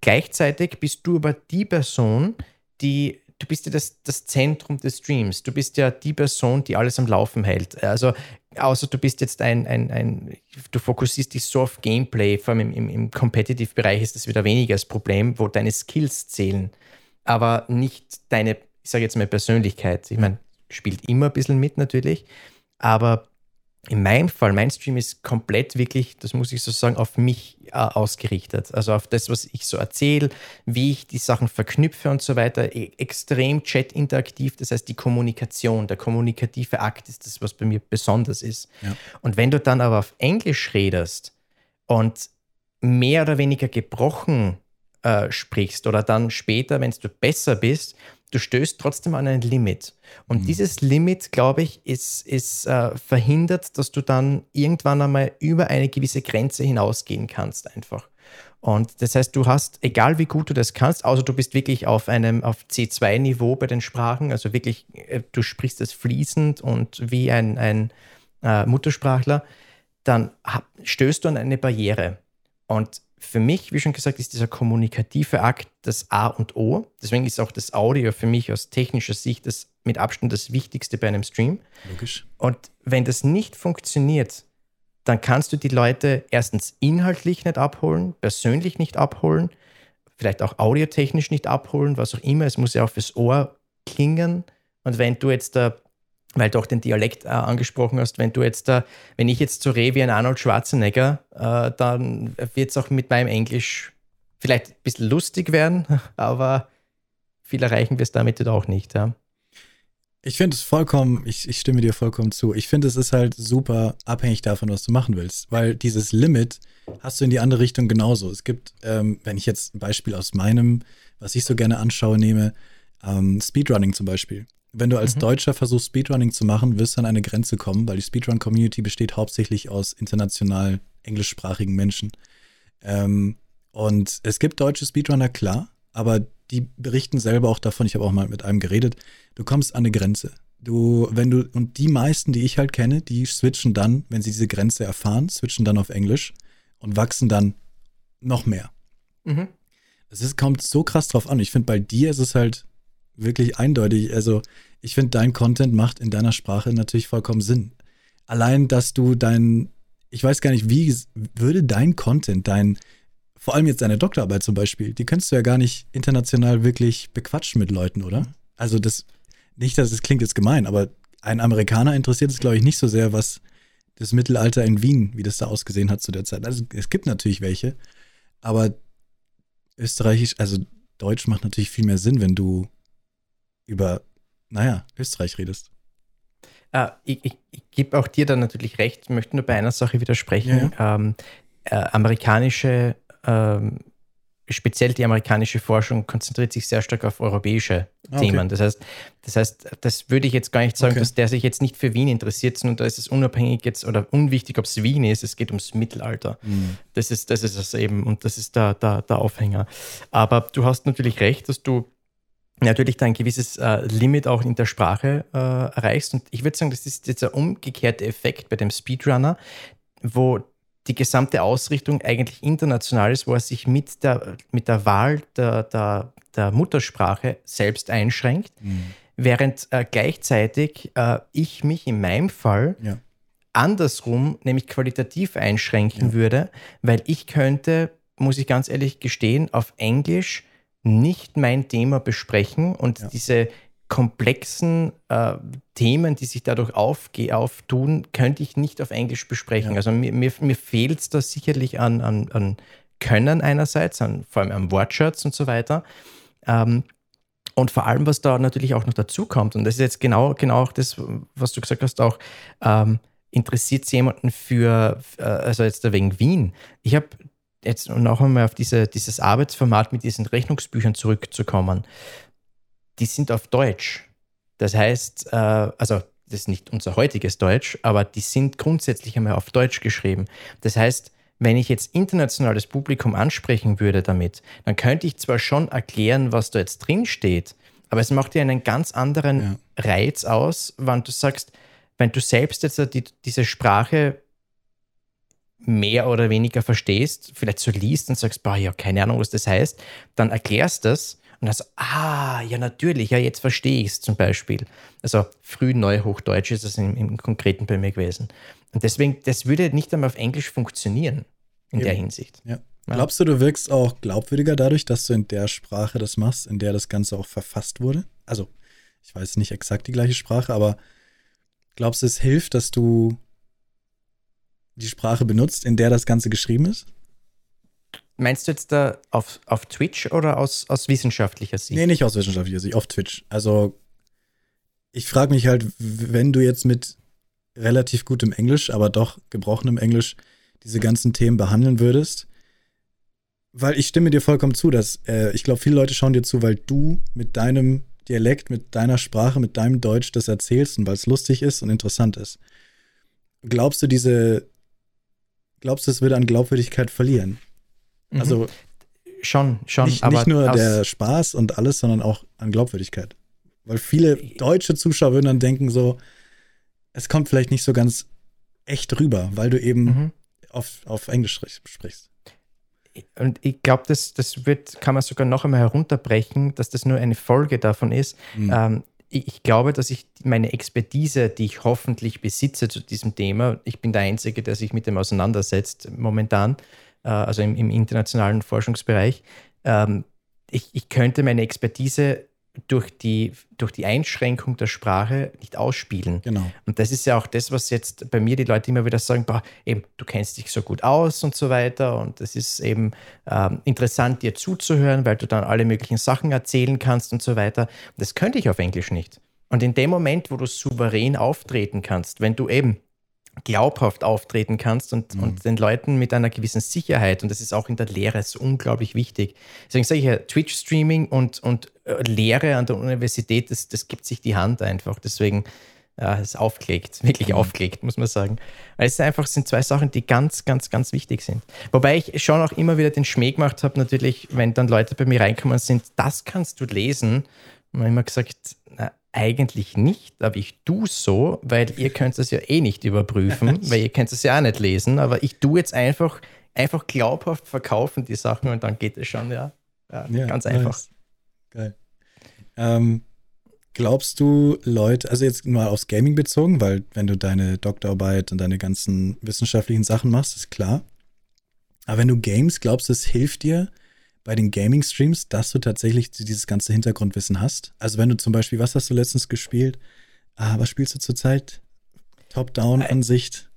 Gleichzeitig bist du aber die Person, die du bist ja das, das Zentrum des Streams. Du bist ja die Person, die alles am Laufen hält. Also, außer du bist jetzt ein, ein, ein du fokussierst dich so auf Gameplay, vor allem im, im, Competitive-Bereich ist das wieder weniger das Problem, wo deine Skills zählen, aber nicht deine, ich sage jetzt mal, Persönlichkeit. Ich meine, spielt immer ein bisschen mit natürlich, aber in meinem Fall, mein Stream ist komplett wirklich, das muss ich so sagen, auf mich äh, ausgerichtet. Also auf das, was ich so erzähle, wie ich die Sachen verknüpfe und so weiter. E extrem chat-interaktiv, das heißt die Kommunikation, der kommunikative Akt ist das, was bei mir besonders ist. Ja. Und wenn du dann aber auf Englisch redest und mehr oder weniger gebrochen äh, sprichst oder dann später, wenn du besser bist, du stößt trotzdem an ein Limit. Und mhm. dieses Limit, glaube ich, ist, ist äh, verhindert, dass du dann irgendwann einmal über eine gewisse Grenze hinausgehen kannst, einfach. Und das heißt, du hast, egal wie gut du das kannst, außer du bist wirklich auf einem auf C2-Niveau bei den Sprachen, also wirklich, äh, du sprichst es fließend und wie ein, ein äh, Muttersprachler, dann stößt du an eine Barriere. Und für mich, wie schon gesagt, ist dieser kommunikative Akt das A und O. Deswegen ist auch das Audio für mich aus technischer Sicht das mit Abstand das Wichtigste bei einem Stream. Logisch. Und wenn das nicht funktioniert, dann kannst du die Leute erstens inhaltlich nicht abholen, persönlich nicht abholen, vielleicht auch audiotechnisch nicht abholen, was auch immer. Es muss ja auch fürs Ohr klingen. Und wenn du jetzt da weil du auch den Dialekt äh, angesprochen hast, wenn du jetzt da, wenn ich jetzt so rede wie ein Arnold Schwarzenegger, äh, dann wird es auch mit meinem Englisch vielleicht ein bisschen lustig werden, aber viel erreichen wirst damit auch nicht. Ja. Ich finde es vollkommen, ich, ich stimme dir vollkommen zu. Ich finde, es ist halt super abhängig davon, was du machen willst, weil dieses Limit hast du in die andere Richtung genauso. Es gibt, ähm, wenn ich jetzt ein Beispiel aus meinem, was ich so gerne anschaue, nehme, ähm, Speedrunning zum Beispiel. Wenn du als mhm. Deutscher versuchst, Speedrunning zu machen, wirst du an eine Grenze kommen, weil die Speedrun-Community besteht hauptsächlich aus international englischsprachigen Menschen. Ähm, und es gibt deutsche Speedrunner, klar, aber die berichten selber auch davon, ich habe auch mal mit einem geredet, du kommst an eine Grenze. Du, wenn du, und die meisten, die ich halt kenne, die switchen dann, wenn sie diese Grenze erfahren, switchen dann auf Englisch und wachsen dann noch mehr. Mhm. Ist, kommt so krass drauf an. Ich finde, bei dir ist es halt wirklich eindeutig. Also, ich finde, dein Content macht in deiner Sprache natürlich vollkommen Sinn. Allein, dass du dein, ich weiß gar nicht, wie würde dein Content, dein, vor allem jetzt deine Doktorarbeit zum Beispiel, die könntest du ja gar nicht international wirklich bequatschen mit Leuten, oder? Also das, nicht, dass es klingt jetzt gemein, aber ein Amerikaner interessiert es, glaube ich, nicht so sehr, was das Mittelalter in Wien, wie das da ausgesehen hat zu der Zeit. Also es gibt natürlich welche, aber österreichisch, also Deutsch macht natürlich viel mehr Sinn, wenn du über, naja, Österreich redest. Äh, ich, ich, ich gebe auch dir dann natürlich recht, ich möchte nur bei einer Sache widersprechen. Ja. Ähm, äh, amerikanische ähm, speziell die amerikanische Forschung konzentriert sich sehr stark auf europäische ah, Themen. Okay. Das heißt, das heißt, das würde ich jetzt gar nicht sagen, okay. dass der sich jetzt nicht für Wien interessiert, sondern da ist es unabhängig jetzt oder unwichtig, ob es Wien ist, es geht ums Mittelalter. Mhm. Das ist, das ist es eben und das ist der, der, der Aufhänger. Aber du hast natürlich recht, dass du natürlich da ein gewisses äh, Limit auch in der Sprache äh, erreichst. Und ich würde sagen, das ist jetzt ein umgekehrter Effekt bei dem Speedrunner, wo die gesamte Ausrichtung eigentlich international ist, wo er sich mit der, mit der Wahl der, der, der Muttersprache selbst einschränkt, mhm. während äh, gleichzeitig äh, ich mich in meinem Fall ja. andersrum, nämlich qualitativ einschränken ja. würde, weil ich könnte, muss ich ganz ehrlich gestehen, auf Englisch nicht mein Thema besprechen und ja. diese komplexen äh, Themen, die sich dadurch aufge auftun, könnte ich nicht auf Englisch besprechen. Ja. Also mir, mir, mir fehlt es da sicherlich an, an, an Können einerseits, an, vor allem am Wortschatz und so weiter. Ähm, und vor allem, was da natürlich auch noch dazu kommt, und das ist jetzt genau, genau auch das, was du gesagt hast, auch ähm, interessiert es jemanden für, äh, also jetzt wegen Wien. Ich habe jetzt noch einmal auf diese, dieses Arbeitsformat mit diesen Rechnungsbüchern zurückzukommen die sind auf Deutsch. Das heißt, äh, also das ist nicht unser heutiges Deutsch, aber die sind grundsätzlich einmal auf Deutsch geschrieben. Das heißt, wenn ich jetzt internationales Publikum ansprechen würde damit, dann könnte ich zwar schon erklären, was da jetzt drin steht, aber es macht dir einen ganz anderen ja. Reiz aus, wenn du sagst, wenn du selbst jetzt die, diese Sprache mehr oder weniger verstehst, vielleicht so liest und sagst, boah, ja, keine Ahnung, was das heißt, dann erklärst das und so, ah, ja, natürlich, ja, jetzt verstehe ich es zum Beispiel. Also früh Neuhochdeutsch ist es im, im, Konkreten bei mir gewesen. Und deswegen, das würde nicht einmal auf Englisch funktionieren in Eben. der Hinsicht. Ja. Ja. Glaubst du, du wirkst auch glaubwürdiger dadurch, dass du in der Sprache das machst, in der das Ganze auch verfasst wurde? Also, ich weiß nicht exakt die gleiche Sprache, aber glaubst du, es hilft, dass du die Sprache benutzt, in der das Ganze geschrieben ist? Meinst du jetzt da auf, auf Twitch oder aus, aus wissenschaftlicher Sicht? Nee, nicht aus wissenschaftlicher Sicht, auf Twitch. Also, ich frage mich halt, wenn du jetzt mit relativ gutem Englisch, aber doch gebrochenem Englisch diese ganzen Themen behandeln würdest, weil ich stimme dir vollkommen zu, dass äh, ich glaube, viele Leute schauen dir zu, weil du mit deinem Dialekt, mit deiner Sprache, mit deinem Deutsch das erzählst und weil es lustig ist und interessant ist. Glaubst du, diese, glaubst du, es würde an Glaubwürdigkeit verlieren? Mhm. Also schon, schon. Nicht, aber nicht nur der Spaß und alles, sondern auch an Glaubwürdigkeit. Weil viele deutsche Zuschauer würden dann denken so, es kommt vielleicht nicht so ganz echt rüber, weil du eben mhm. auf, auf Englisch sprichst. Und ich glaube, das, das wird, kann man sogar noch einmal herunterbrechen, dass das nur eine Folge davon ist. Mhm. Ähm, ich, glaube, dass ich meine Expertise, die ich hoffentlich besitze zu diesem Thema, ich bin der Einzige, der sich mit dem auseinandersetzt momentan, äh, also im, im, internationalen Forschungsbereich. Ähm, ich, ich könnte meine Expertise durch die, durch die Einschränkung der Sprache nicht ausspielen. Genau. Und das ist ja auch das, was jetzt bei mir die Leute immer wieder sagen, boah, eben, du kennst dich so gut aus und so weiter. Und es ist eben ähm, interessant, dir zuzuhören, weil du dann alle möglichen Sachen erzählen kannst und so weiter. Das könnte ich auf Englisch nicht. Und in dem Moment, wo du souverän auftreten kannst, wenn du eben glaubhaft auftreten kannst und, mhm. und den Leuten mit einer gewissen Sicherheit, und das ist auch in der Lehre so unglaublich wichtig. Deswegen sage ich ja, Twitch-Streaming und, und Lehre an der Universität, das, das gibt sich die Hand einfach. Deswegen ja, ist aufgelegt, wirklich mhm. aufgelegt, muss man sagen. Weil es einfach sind zwei Sachen, die ganz, ganz, ganz wichtig sind. Wobei ich schon auch immer wieder den Schmäh gemacht habe, natürlich, wenn dann Leute bei mir reinkommen sind, das kannst du lesen. Und immer gesagt, na, eigentlich nicht, aber ich tue so, weil ihr könnt es ja eh nicht überprüfen, weil ihr könnt es ja auch nicht lesen, aber ich tue jetzt einfach, einfach glaubhaft verkaufen die Sachen und dann geht es schon, ja. ja, ja ganz einfach. Nice. Geil. Ähm, glaubst du, Leute, also jetzt mal aufs Gaming bezogen, weil wenn du deine Doktorarbeit und deine ganzen wissenschaftlichen Sachen machst, ist klar. Aber wenn du Games glaubst, es hilft dir, bei den Gaming-Streams, dass du tatsächlich dieses ganze Hintergrundwissen hast? Also wenn du zum Beispiel, was hast du letztens gespielt? Ah, was spielst du zurzeit? Top-Down-Ansicht?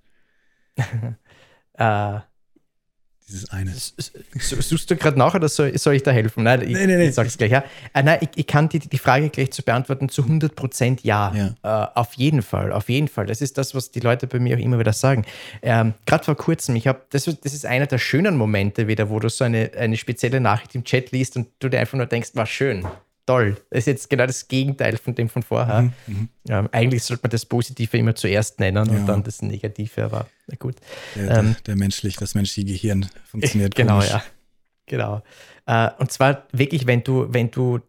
äh, dieses eine. Suchst du gerade nach oder soll, soll, ich da helfen? Nein, ich, nee, nee. ich sag's gleich. Ja. Äh, nein, ich, ich, kann die, die Frage gleich zu beantworten zu 100 Prozent ja. ja. Äh, auf jeden Fall, auf jeden Fall. Das ist das, was die Leute bei mir auch immer wieder sagen. Ähm, gerade vor kurzem, ich habe, das, das ist einer der schönen Momente wieder, wo du so eine, eine spezielle Nachricht im Chat liest und du dir einfach nur denkst, war schön toll. Das ist jetzt genau das Gegenteil von dem von vorher. Mhm, ähm, eigentlich sollte man das Positive immer zuerst nennen ja. und dann das Negative, aber na gut. Der, ähm, der, der menschlich, das menschliche Gehirn funktioniert Genau, komisch. ja. Genau. Äh, und zwar wirklich, wenn du, wenn du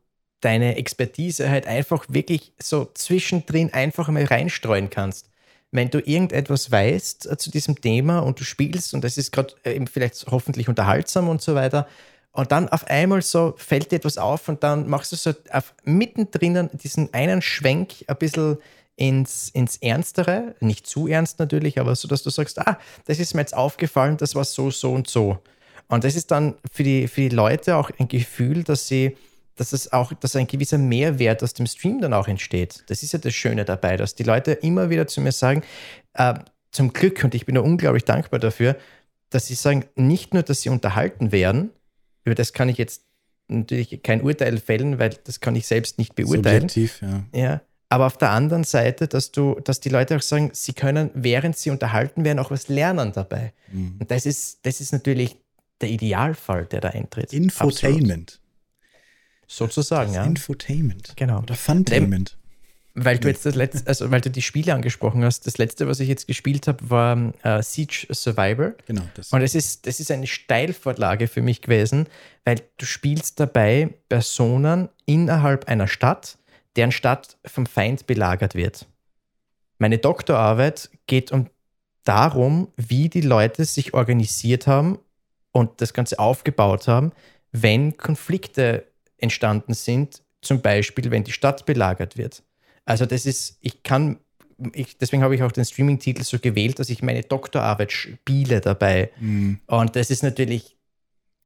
deine Expertise halt einfach wirklich so zwischendrin einfach mal reinstreuen kannst. Wenn du irgendetwas weißt äh, zu diesem Thema und du spielst und das ist gerade äh, vielleicht hoffentlich unterhaltsam und so weiter, und dann auf einmal so fällt dir etwas auf und dann machst du so auf, mittendrin diesen einen Schwenk ein bisschen ins, ins Ernstere, nicht zu ernst natürlich, aber so, dass du sagst, ah, das ist mir jetzt aufgefallen, das war so, so und so. Und das ist dann für die, für die Leute auch ein Gefühl, dass sie, dass es auch, dass ein gewisser Mehrwert aus dem Stream dann auch entsteht. Das ist ja das Schöne dabei, dass die Leute immer wieder zu mir sagen, äh, zum Glück, und ich bin da unglaublich dankbar dafür, dass sie sagen, nicht nur, dass sie unterhalten werden, über das kann ich jetzt natürlich kein Urteil fällen, weil das kann ich selbst nicht beurteilen. Subjektiv, ja. ja. Aber auf der anderen Seite, dass du, dass die Leute auch sagen, sie können, während sie unterhalten werden, auch was lernen dabei. Mhm. Und das ist, das ist natürlich der Idealfall, der da eintritt. Infotainment. Absolut. Sozusagen, ja. Infotainment. Genau. Oder Funtainment. Weil du jetzt das letzte, also weil du die Spiele angesprochen hast, das letzte, was ich jetzt gespielt habe, war äh, Siege Survivor. Genau. Das. Und es ist, das ist eine Steilvorlage für mich gewesen, weil du spielst dabei Personen innerhalb einer Stadt, deren Stadt vom Feind belagert wird. Meine Doktorarbeit geht um darum, wie die Leute sich organisiert haben und das Ganze aufgebaut haben, wenn Konflikte entstanden sind, zum Beispiel wenn die Stadt belagert wird. Also das ist, ich kann, ich, deswegen habe ich auch den Streaming-Titel so gewählt, dass ich meine Doktorarbeit spiele dabei. Mhm. Und das ist natürlich.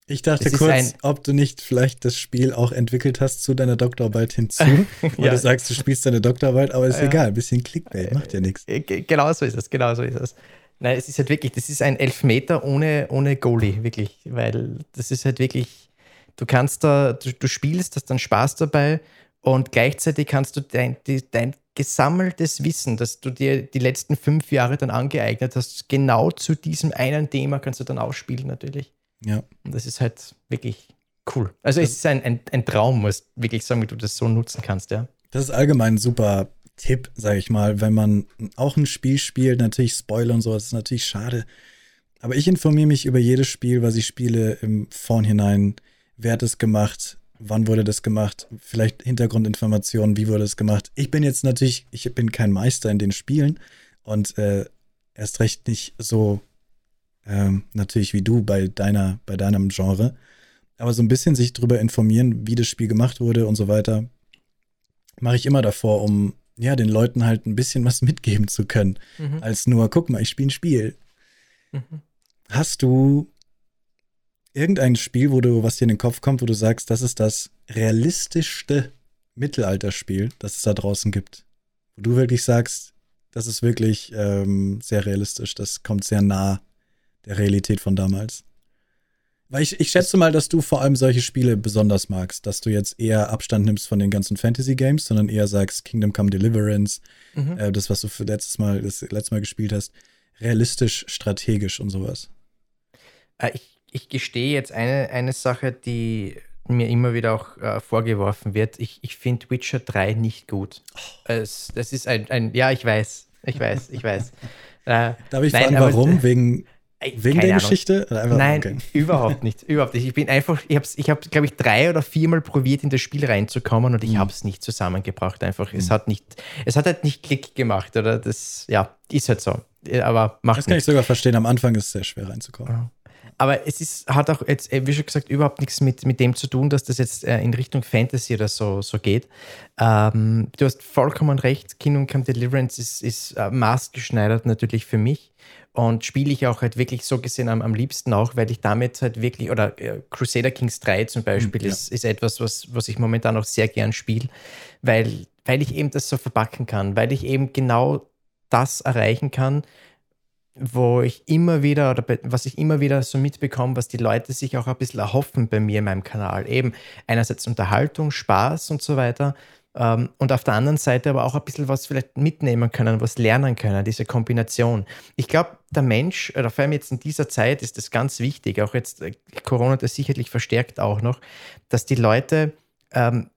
Ich dachte kurz, ein, ob du nicht vielleicht das Spiel auch entwickelt hast zu deiner Doktorarbeit hinzu. Wo ja. du sagst, du spielst deine Doktorarbeit, aber ist ja. egal, ein bisschen Clickbait, macht ja nichts. Äh, genau so ist es, genau so ist es. Nein, es ist halt wirklich, das ist ein Elfmeter ohne, ohne Goalie, wirklich, weil das ist halt wirklich, du kannst da, du, du spielst, hast dann Spaß dabei und gleichzeitig kannst du dein, dein gesammeltes Wissen, das du dir die letzten fünf Jahre dann angeeignet hast, genau zu diesem einen Thema kannst du dann ausspielen natürlich. Ja. Und das ist halt wirklich cool. Also das es ist ein, ein, ein Traum, muss wirklich sagen, wie du das so nutzen kannst, ja. Das ist allgemein ein super Tipp, sage ich mal, wenn man auch ein Spiel spielt, natürlich Spoiler und sowas ist natürlich schade. Aber ich informiere mich über jedes Spiel, was ich spiele, im Vornhinein. Wer hat es gemacht? Wann wurde das gemacht, vielleicht Hintergrundinformationen, wie wurde es gemacht. Ich bin jetzt natürlich, ich bin kein Meister in den Spielen und äh, erst recht nicht so ähm, natürlich wie du bei deiner, bei deinem Genre. Aber so ein bisschen sich darüber informieren, wie das Spiel gemacht wurde und so weiter, mache ich immer davor, um ja den Leuten halt ein bisschen was mitgeben zu können, mhm. als nur, guck mal, ich spiele ein Spiel. Mhm. Hast du irgendein Spiel, wo du, was dir in den Kopf kommt, wo du sagst, das ist das realistischste Mittelalterspiel, das es da draußen gibt, wo du wirklich sagst, das ist wirklich ähm, sehr realistisch, das kommt sehr nah der Realität von damals? Weil ich, ich schätze mal, dass du vor allem solche Spiele besonders magst, dass du jetzt eher Abstand nimmst von den ganzen Fantasy-Games, sondern eher sagst Kingdom Come Deliverance, mhm. äh, das, was du für letztes Mal, das letzte Mal gespielt hast, realistisch, strategisch und sowas. Äh, ich, ich gestehe jetzt eine, eine Sache, die mir immer wieder auch äh, vorgeworfen wird. Ich, ich finde Witcher 3 nicht gut. Es, das ist ein, ein, ja, ich weiß, ich weiß, ich weiß. Äh, Darf ich nein, fragen, warum? Wegen Wegen der Ahnung. Geschichte? Nein, okay. überhaupt nicht. Überhaupt nicht. Ich bin einfach, ich habe, ich hab, glaube ich, drei oder viermal probiert, in das Spiel reinzukommen und ich mhm. habe es nicht zusammengebracht. Einfach, mhm. es hat nicht, es hat halt nicht Klick gemacht, oder? Das, ja, ist halt so. Aber macht Das kann nicht. ich sogar verstehen. Am Anfang ist es sehr schwer reinzukommen. Aber es ist, hat auch jetzt, wie schon gesagt, überhaupt nichts mit, mit dem zu tun, dass das jetzt äh, in Richtung Fantasy oder so, so geht. Ähm, du hast vollkommen recht, Kingdom Come Deliverance ist, ist äh, maßgeschneidert natürlich für mich und spiele ich auch halt wirklich so gesehen am, am liebsten auch, weil ich damit halt wirklich, oder äh, Crusader Kings 3 zum Beispiel mhm, ja. ist, ist etwas, was, was ich momentan auch sehr gern spiele, weil, weil ich eben das so verpacken kann, weil ich eben genau das erreichen kann, wo ich immer wieder, oder was ich immer wieder so mitbekomme, was die Leute sich auch ein bisschen erhoffen bei mir in meinem Kanal. Eben einerseits Unterhaltung, Spaß und so weiter ähm, und auf der anderen Seite aber auch ein bisschen was vielleicht mitnehmen können, was lernen können, diese Kombination. Ich glaube, der Mensch, oder vor allem jetzt in dieser Zeit ist das ganz wichtig, auch jetzt äh, Corona das sicherlich verstärkt auch noch, dass die Leute ähm,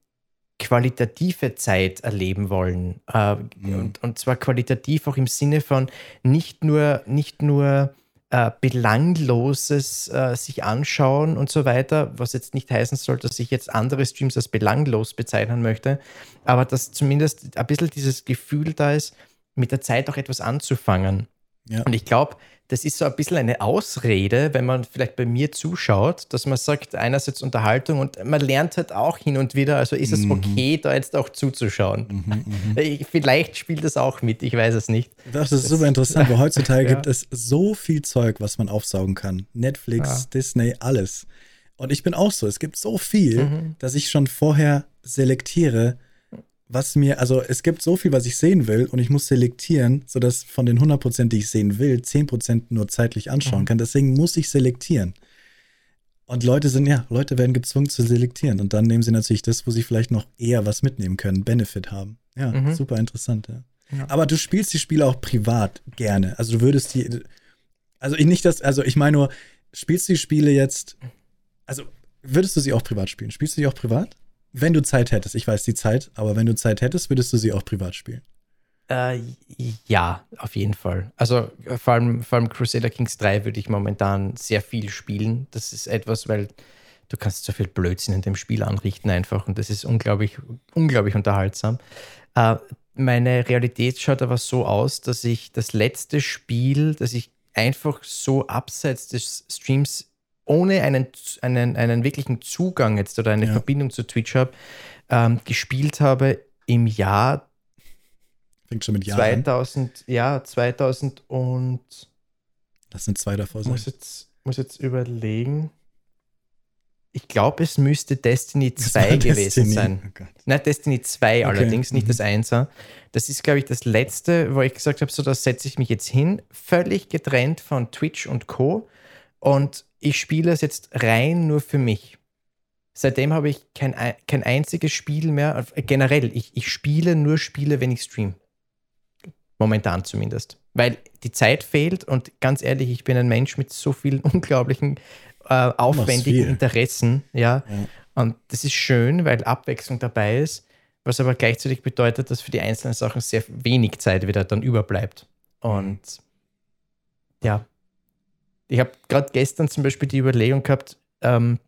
qualitative Zeit erleben wollen. Äh, mhm. und, und zwar qualitativ auch im Sinne von nicht nur, nicht nur äh, Belangloses äh, sich anschauen und so weiter, was jetzt nicht heißen soll, dass ich jetzt andere Streams als belanglos bezeichnen möchte, aber dass zumindest ein bisschen dieses Gefühl da ist, mit der Zeit auch etwas anzufangen. Ja. Und ich glaube, das ist so ein bisschen eine Ausrede, wenn man vielleicht bei mir zuschaut, dass man sagt, einerseits Unterhaltung und man lernt halt auch hin und wieder, also ist es mhm. okay, da jetzt auch zuzuschauen. Mhm, mhm. vielleicht spielt das auch mit, ich weiß es nicht. Das ist das, super interessant, weil heutzutage ja. gibt es so viel Zeug, was man aufsaugen kann. Netflix, ja. Disney, alles. Und ich bin auch so, es gibt so viel, mhm. dass ich schon vorher selektiere, was mir, also es gibt so viel, was ich sehen will und ich muss selektieren, sodass von den 100%, die ich sehen will, 10% nur zeitlich anschauen mhm. kann. Deswegen muss ich selektieren. Und Leute sind, ja, Leute werden gezwungen zu selektieren und dann nehmen sie natürlich das, wo sie vielleicht noch eher was mitnehmen können, Benefit haben. Ja, mhm. super interessant, ja. ja. Aber du spielst die Spiele auch privat gerne. Also du würdest die, also ich nicht das, also ich meine nur, spielst du die Spiele jetzt, also würdest du sie auch privat spielen? Spielst du die auch privat? Wenn du Zeit hättest, ich weiß die Zeit, aber wenn du Zeit hättest, würdest du sie auch privat spielen? Äh, ja, auf jeden Fall. Also vor allem, vor allem Crusader Kings 3 würde ich momentan sehr viel spielen. Das ist etwas, weil du kannst so viel Blödsinn in dem Spiel anrichten einfach und das ist unglaublich, unglaublich unterhaltsam. Äh, meine Realität schaut aber so aus, dass ich das letzte Spiel, das ich einfach so abseits des Streams ohne einen, einen, einen wirklichen Zugang jetzt oder eine ja. Verbindung zu Twitch habe, ähm, gespielt habe im Jahr Fängt schon mit Jahren 2000, ja, 2000 und Das sind zwei davor sein. Muss jetzt, muss jetzt überlegen. Ich glaube, es müsste Destiny 2 gewesen Destiny. sein. Oh Nein, Destiny 2 okay. allerdings, nicht mhm. das 1er. Das ist, glaube ich, das letzte, wo ich gesagt habe, so, da setze ich mich jetzt hin, völlig getrennt von Twitch und Co. Und ich spiele es jetzt rein nur für mich. Seitdem habe ich kein, kein einziges Spiel mehr, äh, generell, ich, ich spiele nur Spiele, wenn ich stream. Momentan zumindest. Weil die Zeit fehlt und ganz ehrlich, ich bin ein Mensch mit so vielen unglaublichen, äh, aufwendigen Interessen. Ja? ja. Und das ist schön, weil Abwechslung dabei ist, was aber gleichzeitig bedeutet, dass für die einzelnen Sachen sehr wenig Zeit wieder dann überbleibt. Und ja, ich habe gerade gestern zum Beispiel die Überlegung gehabt, ähm,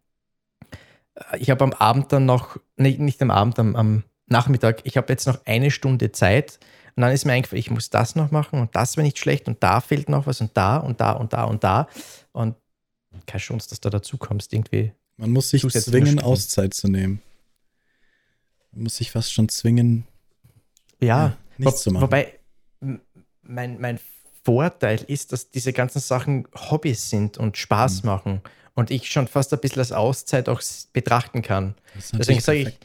ich habe am Abend dann noch, nicht, nicht am Abend, am, am Nachmittag, ich habe jetzt noch eine Stunde Zeit und dann ist mir eingefallen, ich muss das noch machen und das wäre nicht schlecht und da fehlt noch was und da und da und da und da. Und keine Chance, dass du dazu kommst, irgendwie. Man muss sich zwingen, Auszeit zu nehmen. Man muss sich fast schon zwingen, ja, ja nichts wo, zu machen. Wobei, mein, mein Vorteil ist, dass diese ganzen Sachen Hobbys sind und Spaß mhm. machen und ich schon fast ein bisschen als Auszeit auch betrachten kann. Deswegen sage ich,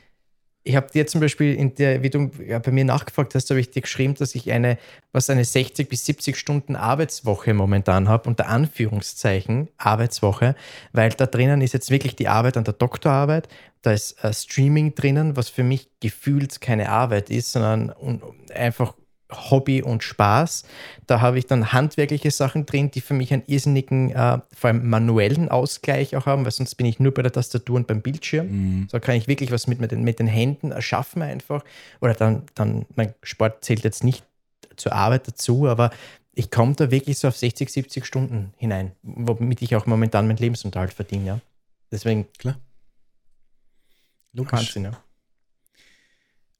ich habe dir zum Beispiel in der, wie du bei mir nachgefragt hast, habe ich dir geschrieben, dass ich eine, was eine 60 bis 70 Stunden Arbeitswoche momentan habe, unter Anführungszeichen Arbeitswoche, weil da drinnen ist jetzt wirklich die Arbeit an der Doktorarbeit, da ist äh, Streaming drinnen, was für mich gefühlt keine Arbeit ist, sondern einfach Hobby und Spaß. Da habe ich dann handwerkliche Sachen drin, die für mich einen irrsinnigen, äh, vor allem manuellen Ausgleich auch haben, weil sonst bin ich nur bei der Tastatur und beim Bildschirm. Mhm. So kann ich wirklich was mit, mit, den, mit den Händen erschaffen einfach. Oder dann, dann, mein Sport zählt jetzt nicht zur Arbeit dazu, aber ich komme da wirklich so auf 60, 70 Stunden hinein, womit ich auch momentan meinen Lebensunterhalt verdiene. Ja. Deswegen. Klar. Logisch. Wahnsinn, ja.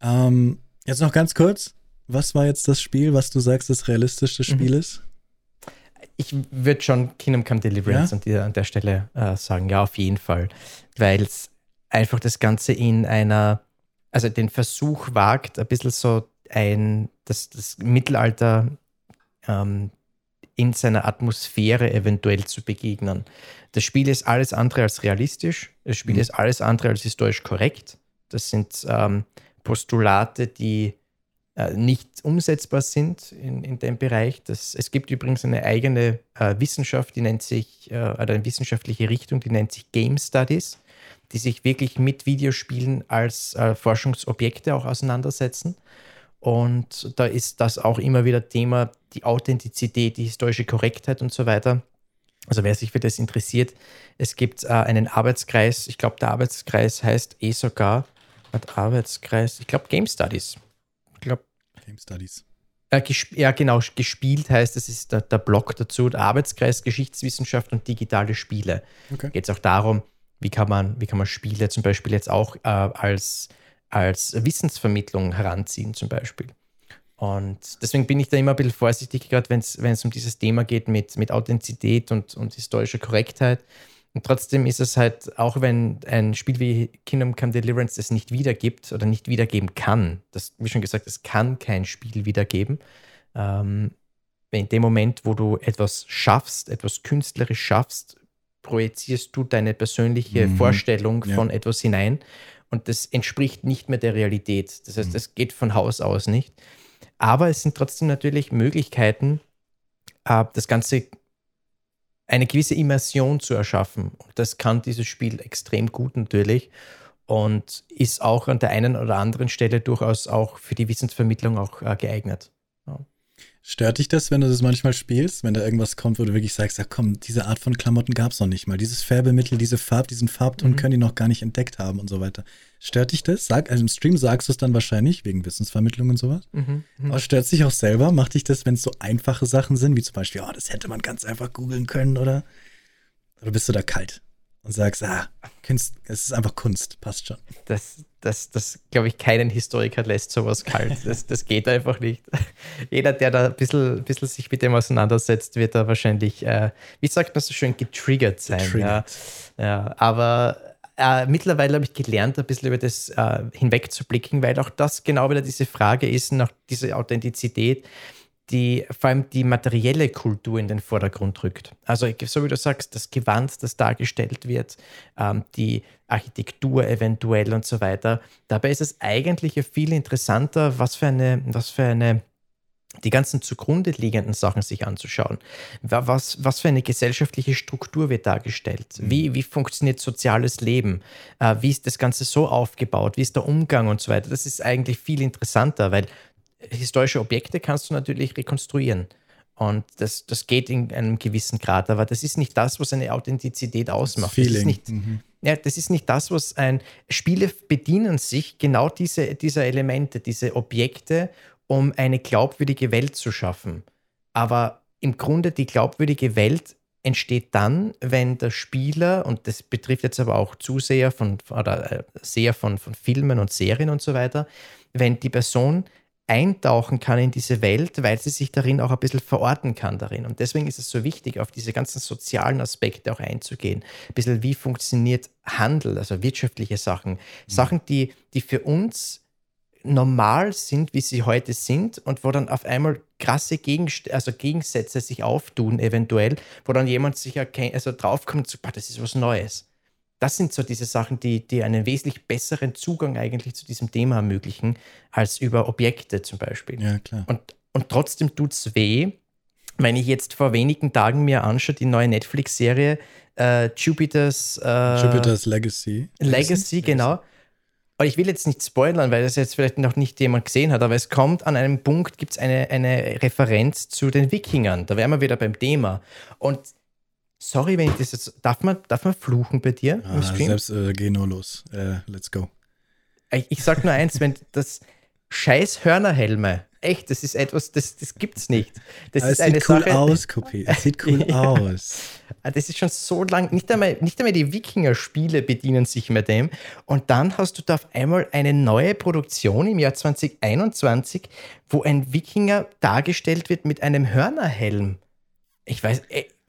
Ähm, jetzt noch ganz kurz was war jetzt das Spiel, was du sagst, das realistischste Spiel mhm. ist? Ich würde schon Kingdom Come Deliverance ja? an, der, an der Stelle äh, sagen, ja, auf jeden Fall. Weil es einfach das Ganze in einer, also den Versuch wagt, ein bisschen so ein, das, das Mittelalter ähm, in seiner Atmosphäre eventuell zu begegnen. Das Spiel ist alles andere als realistisch. Das Spiel mhm. ist alles andere als historisch korrekt. Das sind ähm, Postulate, die nicht umsetzbar sind in, in dem Bereich. Das, es gibt übrigens eine eigene äh, Wissenschaft, die nennt sich, äh, oder eine wissenschaftliche Richtung, die nennt sich Game Studies, die sich wirklich mit Videospielen als äh, Forschungsobjekte auch auseinandersetzen. Und da ist das auch immer wieder Thema, die Authentizität, die historische Korrektheit und so weiter. Also wer sich für das interessiert, es gibt äh, einen Arbeitskreis, ich glaube der Arbeitskreis heißt eh sogar, hat Arbeitskreis, ich glaube Game Studies. Game Studies. Äh, ja, genau, gespielt heißt, das ist der, der Blog dazu, der Arbeitskreis Geschichtswissenschaft und digitale Spiele. Okay. Geht es auch darum, wie kann, man, wie kann man Spiele zum Beispiel jetzt auch äh, als, als Wissensvermittlung heranziehen, zum Beispiel. Und deswegen bin ich da immer ein bisschen vorsichtig, gerade wenn es um dieses Thema geht mit, mit Authentizität und, und historischer Korrektheit und trotzdem ist es halt, auch wenn ein Spiel wie Kingdom Come Deliverance es nicht wiedergibt oder nicht wiedergeben kann, das, wie schon gesagt, es kann kein Spiel wiedergeben. Ähm, in dem Moment, wo du etwas schaffst, etwas künstlerisch schaffst, projizierst du deine persönliche mhm. Vorstellung ja. von etwas hinein und das entspricht nicht mehr der Realität. Das heißt, mhm. das geht von Haus aus nicht. Aber es sind trotzdem natürlich Möglichkeiten, äh, das Ganze eine gewisse Immersion zu erschaffen. Und das kann dieses Spiel extrem gut natürlich und ist auch an der einen oder anderen Stelle durchaus auch für die Wissensvermittlung auch äh, geeignet. Ja. Stört dich das, wenn du das manchmal spielst, wenn da irgendwas kommt, wo du wirklich sagst, ja komm, diese Art von Klamotten gab es noch nicht mal. Dieses Färbemittel, diese Farb, diesen Farbton mhm. können die noch gar nicht entdeckt haben und so weiter. Stört dich das? Sag, also im Stream sagst du es dann wahrscheinlich, wegen Wissensvermittlung und sowas. Mhm. Mhm. Aber stört sich auch selber? Macht dich das, wenn es so einfache Sachen sind, wie zum Beispiel, oh, das hätte man ganz einfach googeln können, oder? Oder bist du da kalt? Und sagst, ah, Kunst, es ist einfach Kunst, passt schon. Das, das, das glaube ich, keinen Historiker lässt sowas kalt. Das, das geht einfach nicht. Jeder, der da ein bisschen, bisschen sich mit dem auseinandersetzt, wird da wahrscheinlich, äh, wie sagt man so schön, getriggert sein. Getriggert. Ja. ja. aber äh, mittlerweile habe ich gelernt, ein bisschen über das äh, hinwegzublicken, weil auch das genau wieder diese Frage ist, nach dieser Authentizität die vor allem die materielle Kultur in den Vordergrund rückt. Also so wie du sagst, das Gewand, das dargestellt wird, ähm, die Architektur eventuell und so weiter. Dabei ist es eigentlich viel interessanter, was für eine, was für eine die ganzen zugrunde liegenden Sachen sich anzuschauen. Was, was für eine gesellschaftliche Struktur wird dargestellt? Mhm. Wie, wie funktioniert soziales Leben? Äh, wie ist das Ganze so aufgebaut? Wie ist der Umgang und so weiter? Das ist eigentlich viel interessanter, weil historische Objekte kannst du natürlich rekonstruieren. Und das, das geht in einem gewissen Grad, aber das ist nicht das, was eine Authentizität ausmacht. Das, das ist nicht, mhm. ja, das ist nicht das, was ein. Spiele bedienen sich genau diese, dieser Elemente, diese Objekte, um eine glaubwürdige Welt zu schaffen. Aber im Grunde die glaubwürdige Welt entsteht dann, wenn der Spieler, und das betrifft jetzt aber auch Zuseher von, oder äh, Seher von, von Filmen und Serien und so weiter, wenn die Person eintauchen kann in diese Welt, weil sie sich darin auch ein bisschen verorten kann darin. Und deswegen ist es so wichtig, auf diese ganzen sozialen Aspekte auch einzugehen. Ein bisschen, wie funktioniert Handel, also wirtschaftliche Sachen. Mhm. Sachen, die, die für uns normal sind, wie sie heute sind und wo dann auf einmal krasse Gegenst also Gegensätze sich auftun, eventuell, wo dann jemand sich erkennt, also draufkommt, so, das ist was Neues. Das sind so diese Sachen, die, die einen wesentlich besseren Zugang eigentlich zu diesem Thema ermöglichen, als über Objekte zum Beispiel. Ja, klar. Und, und trotzdem tut es weh, wenn ich jetzt vor wenigen Tagen mir anschaue, die neue Netflix-Serie äh, Jupiter's, äh, Jupiter's Legacy. Legacy, genau. Und ich will jetzt nicht spoilern, weil das jetzt vielleicht noch nicht jemand gesehen hat, aber es kommt an einem Punkt, gibt es eine, eine Referenz zu den Wikingern. Da wären wir wieder beim Thema. Und sorry, wenn ich das jetzt. Darf man, darf man fluchen bei dir ah, im Stream? Selbst äh, geh nur los. Äh, let's go. Ich, ich sag nur eins, wenn das scheiß Hörnerhelme echt, das ist etwas, das, das gibt's nicht. Das Aber ist es sieht cool Sache, aus, Kopi. Es sieht cool Ja. aus. Ah, Das ist schon so lang, nicht einmal, nicht einmal die Wikinger-Spiele bedienen sich mit dem. Und dann hast du da auf einmal eine neue Produktion im Jahr 2021, wo ein Wikinger dargestellt wird mit einem Hörnerhelm. Ich weiß,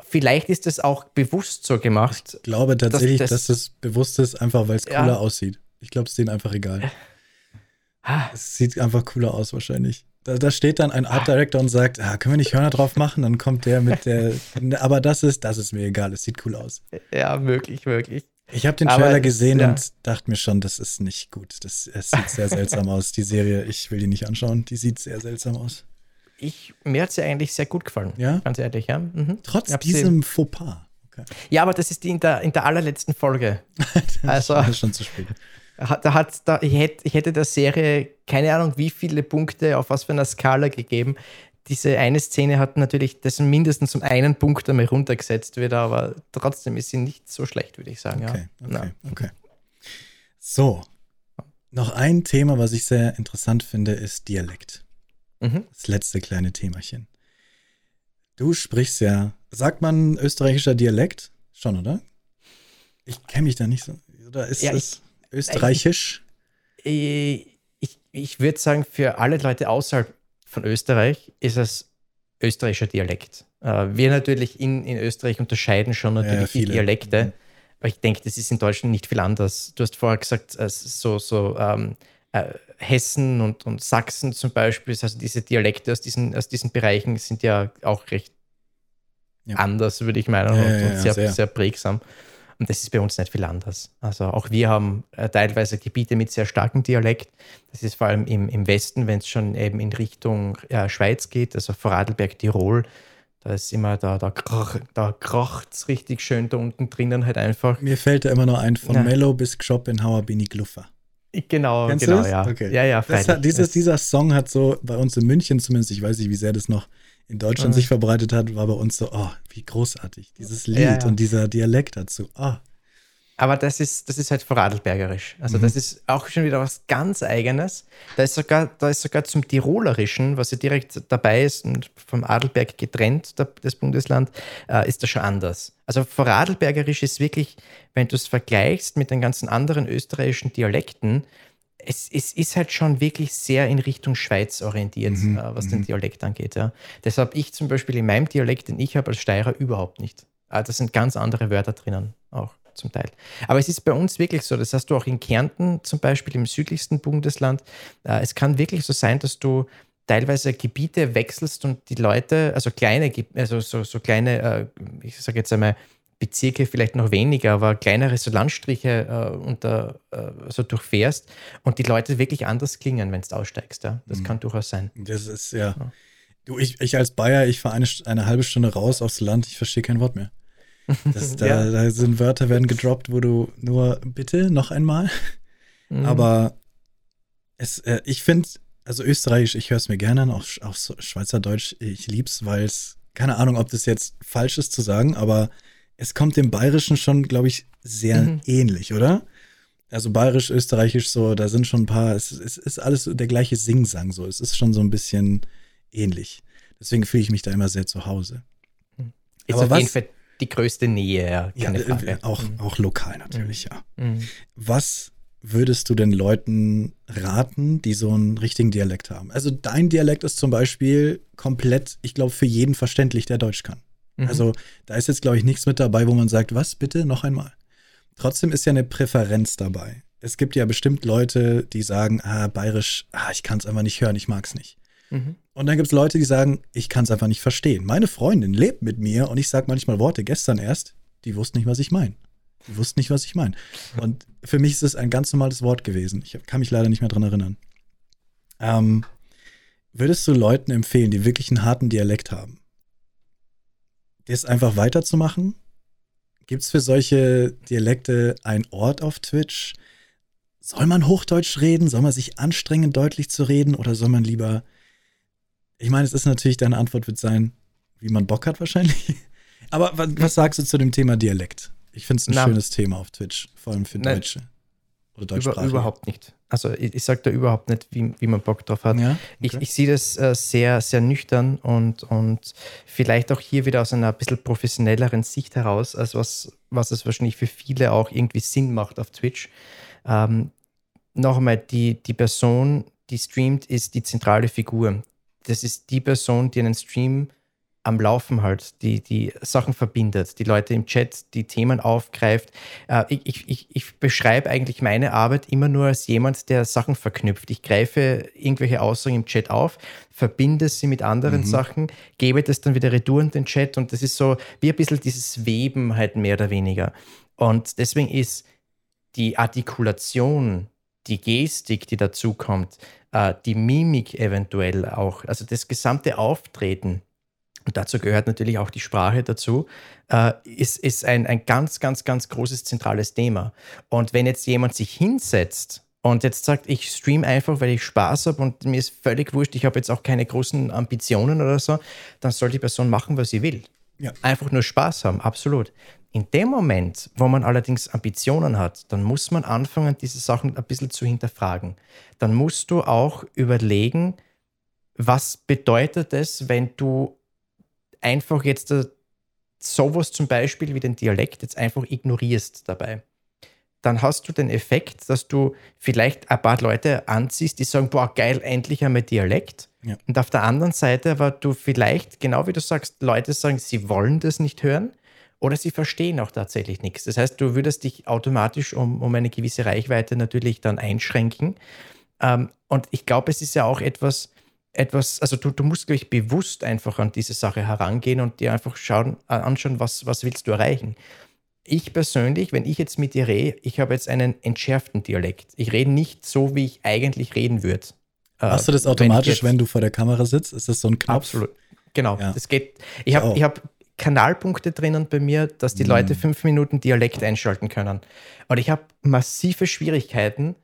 vielleicht ist das auch bewusst so gemacht. Ich glaube tatsächlich, das- dass das bewusst ist, einfach weil es Ja. cooler aussieht. Ich glaube, es ist denen einfach egal. Ah, Es sieht einfach cooler aus wahrscheinlich. Da, da steht dann ein Art Director und sagt, ah, können wir nicht Hörner drauf machen? Dann kommt der mit der, aber das ist, das ist mir egal. Es sieht cool aus. Ja, möglich, möglich. Ich habe den Trailer es- gesehen ja. und dachte mir schon, das ist nicht gut. Das, es sieht sehr seltsam aus. Die Serie, ich will die nicht anschauen. Die sieht sehr seltsam aus. Ich, mir hat sie eigentlich sehr gut gefallen. Ja? Ganz ehrlich, ja. Mhm. Trotz diesem Fauxpas. Okay. Ja, aber das ist die in der, in der allerletzten Folge. Also- Das ist schon zu spät. Da hat, da, ich, hätte, ich hätte der Serie keine Ahnung, wie viele Punkte auf was für einer Skala gegeben. Diese eine Szene hat natürlich dessen mindestens um einen Punkt einmal runtergesetzt wird, aber trotzdem ist sie nicht so schlecht, würde ich sagen. Okay, ja. okay, okay. So. Noch ein Thema, was ich sehr interessant finde, ist Dialekt. Mhm. Das letzte kleine Themachen. Du sprichst ja, sagt man österreichischer Dialekt? Schon, oder? Ich kenne mich da nicht so. Oder ist Ja, es österreichisch? Äh, Ich, ich würde sagen, für alle Leute außerhalb von Österreich ist es österreichischer Dialekt. Äh, Wir natürlich in, in Österreich unterscheiden schon Ja, natürlich die viele. Dialekte. Mhm. Aber ich denke, das ist in Deutschland nicht viel anders. Du hast vorher gesagt, äh, so, so ähm, äh, Hessen und, und Sachsen zum Beispiel, also diese Dialekte aus diesen, aus diesen Bereichen sind ja auch recht Ja. anders, würde ich meinen, Ja, und, ja, und sehr, sehr. sehr prägsam. Und das ist bei uns nicht viel anders. Also auch wir haben äh, teilweise Gebiete mit sehr starkem Dialekt. Das ist vor allem im, im Westen, wenn es schon eben in Richtung äh, Schweiz geht, also Vorarlberg, Tirol. Da ist immer, da, da, krach, da kracht es richtig schön da unten drinnen halt einfach. Mir fällt da immer noch ein, von Ja. Mellow bis Schopenhauer bin ich Gluffer. Genau, Kennst genau, ja. Okay. Ja, ja, freilich. hat, dieses, dieser Song hat so bei uns in München zumindest, ich weiß nicht, wie sehr das noch in Deutschland Mhm. sich verbreitet hat, war bei uns so, oh, wie großartig. Dieses Lied Ja, ja. und dieser Dialekt dazu. Oh, Aber das ist, das ist halt Vorarlbergerisch. Also Mhm. das ist auch schon wieder was ganz Eigenes. Da ist sogar, da ist sogar zum Tirolerischen, was ja direkt dabei ist und vom Adelberg getrennt, das Bundesland, äh, ist das schon anders. Also Vorarlbergerisch ist wirklich, wenn du es vergleichst mit den ganzen anderen österreichischen Dialekten, es, es ist halt schon wirklich sehr in Richtung Schweiz orientiert, Mhm, äh, was mhm. den Dialekt angeht. Ja. Das habe ich zum Beispiel in meinem Dialekt, den ich habe als Steirer, überhaupt nicht. Ah, Da sind ganz andere Wörter drinnen, auch zum Teil. Aber es ist bei uns wirklich so, das hast du auch in Kärnten zum Beispiel, im südlichsten Bundesland. Äh, Es kann wirklich so sein, dass du teilweise Gebiete wechselst und die Leute, also kleine, also so, so kleine, äh, ich sage jetzt einmal, Bezirke vielleicht noch weniger, aber kleinere so Landstriche äh, unter, äh, so durchfährst und die Leute wirklich anders klingen, wenn du aussteigst. Ja? Das Mhm. kann durchaus sein. das ist ja. Ja. Du, ich, ich als Bayer, ich fahre eine, eine halbe Stunde raus aufs Land, ich verstehe kein Wort mehr. Das, da, Ja. da sind Wörter werden gedroppt, wo du nur bitte noch einmal. Mhm. Aber es, äh, ich finde, also Österreichisch, ich höre es mir gerne an, auch, auch Schweizerdeutsch, ich lieb's, weil es, keine Ahnung, ob das jetzt falsch ist zu sagen, aber es kommt dem Bayerischen schon, glaube ich, sehr Mhm. ähnlich, oder? Also Bayerisch, Österreichisch, so, da sind schon ein paar, es, es ist alles so der gleiche Singsang, so, es ist schon so ein bisschen ähnlich. Deswegen fühle ich mich da immer sehr zu Hause. ist aber auf was- jeden Fall die größte Nähe, ja, Ja, keine äh, Frage. auch, Mhm. auch lokal natürlich, ja. Mhm. Was würdest du den Leuten raten, die so einen richtigen Dialekt haben? Also dein Dialekt ist zum Beispiel komplett, ich glaube, für jeden verständlich, der Deutsch kann. Mhm. Also da ist jetzt, glaube ich, nichts mit dabei, wo man sagt, was bitte, noch einmal. Trotzdem ist ja eine Präferenz dabei. Es gibt ja bestimmt Leute, die sagen, ah, bayerisch, ah, ich kann es einfach nicht hören, ich mag es nicht. Mhm. Und dann gibt es Leute, die sagen, ich kann es einfach nicht verstehen. Meine Freundin lebt mit mir und ich sage manchmal Worte, gestern erst, die wusste nicht, was ich meine. wussten nicht, was ich meine. Und für mich ist es ein ganz normales Wort gewesen. Ich kann mich leider nicht mehr dran erinnern. Ähm, würdest du Leuten empfehlen, die wirklich einen harten Dialekt haben, das einfach weiterzumachen? Gibt es für solche Dialekte einen Ort auf Twitch? Soll man Hochdeutsch reden? Soll man sich anstrengen, deutlich zu reden? Oder soll man lieber. Ich meine, es ist natürlich, deine Antwort wird sein, wie man Bock hat wahrscheinlich. Aber was, was sagst du zu dem Thema Dialekt? Ich finde es ein Na, schönes Thema auf Twitch, vor allem für nein, Deutsche. Oder Deutschsprachige. Über, überhaupt nicht. Also ich, ich sage da überhaupt nicht, wie, wie man Bock drauf hat. Ja? Okay. Ich, ich sehe das äh, sehr, sehr nüchtern und, und vielleicht auch hier wieder aus einer ein bisschen professionelleren Sicht heraus, als was, was es wahrscheinlich für viele auch irgendwie Sinn macht auf Twitch. Ähm, noch einmal, die, die Person, die streamt, ist die zentrale Figur. Das ist die Person, die einen Stream am Laufen halt, die, die Sachen verbindet, die Leute im Chat, die Themen aufgreift. Äh, ich, ich, ich beschreibe eigentlich meine Arbeit immer nur als jemand, der Sachen verknüpft. Ich greife irgendwelche Aussagen im Chat auf, verbinde sie mit anderen mhm. Sachen, gebe das dann wieder retour in den Chat und das ist so wie ein bisschen dieses Weben halt mehr oder weniger. Und deswegen ist die Artikulation, die Gestik, die dazukommt, äh, die Mimik eventuell auch, also das gesamte Auftreten, und dazu gehört natürlich auch die Sprache dazu, äh, ist, ist ein, ein ganz, ganz, ganz großes zentrales Thema. Und wenn jetzt jemand sich hinsetzt und jetzt sagt, ich stream einfach, weil ich Spaß habe und mir ist völlig wurscht, ich habe jetzt auch keine großen Ambitionen oder so, dann soll die Person machen, was sie will. Ja. Einfach nur Spaß haben, absolut. In dem Moment, wo man allerdings Ambitionen hat, dann muss man anfangen, diese Sachen ein bisschen zu hinterfragen. Dann musst du auch überlegen, was bedeutet es, wenn du einfach jetzt äh, sowas zum Beispiel wie den Dialekt jetzt einfach ignorierst dabei. Dann hast du den Effekt, dass du vielleicht ein paar Leute anziehst, die sagen, boah, geil, endlich einmal Dialekt. Ja. Und auf der anderen Seite aber du vielleicht, genau wie du sagst, Leute sagen, sie wollen das nicht hören oder sie verstehen auch tatsächlich nichts. Das heißt, du würdest dich automatisch um, um eine gewisse Reichweite natürlich dann einschränken. Ähm, und ich glaube, es ist ja auch etwas, etwas, also du, du musst, glaube ich, bewusst einfach an diese Sache herangehen und dir einfach schauen, äh, anschauen, was, was willst du erreichen. Ich persönlich, wenn ich jetzt mit dir rede, ich habe jetzt einen entschärften Dialekt. Ich rede nicht so, wie ich eigentlich reden würde. Äh, Machst du das automatisch, wenn, wenn, du vor der Kamera sitzt? Ist das so ein Knopf? Absolut. Genau. Ja. Das geht. Ich habe oh. hab Kanalpunkte drinnen bei mir, dass die mm. Leute fünf Minuten Dialekt einschalten können. Und ich habe massive Schwierigkeiten,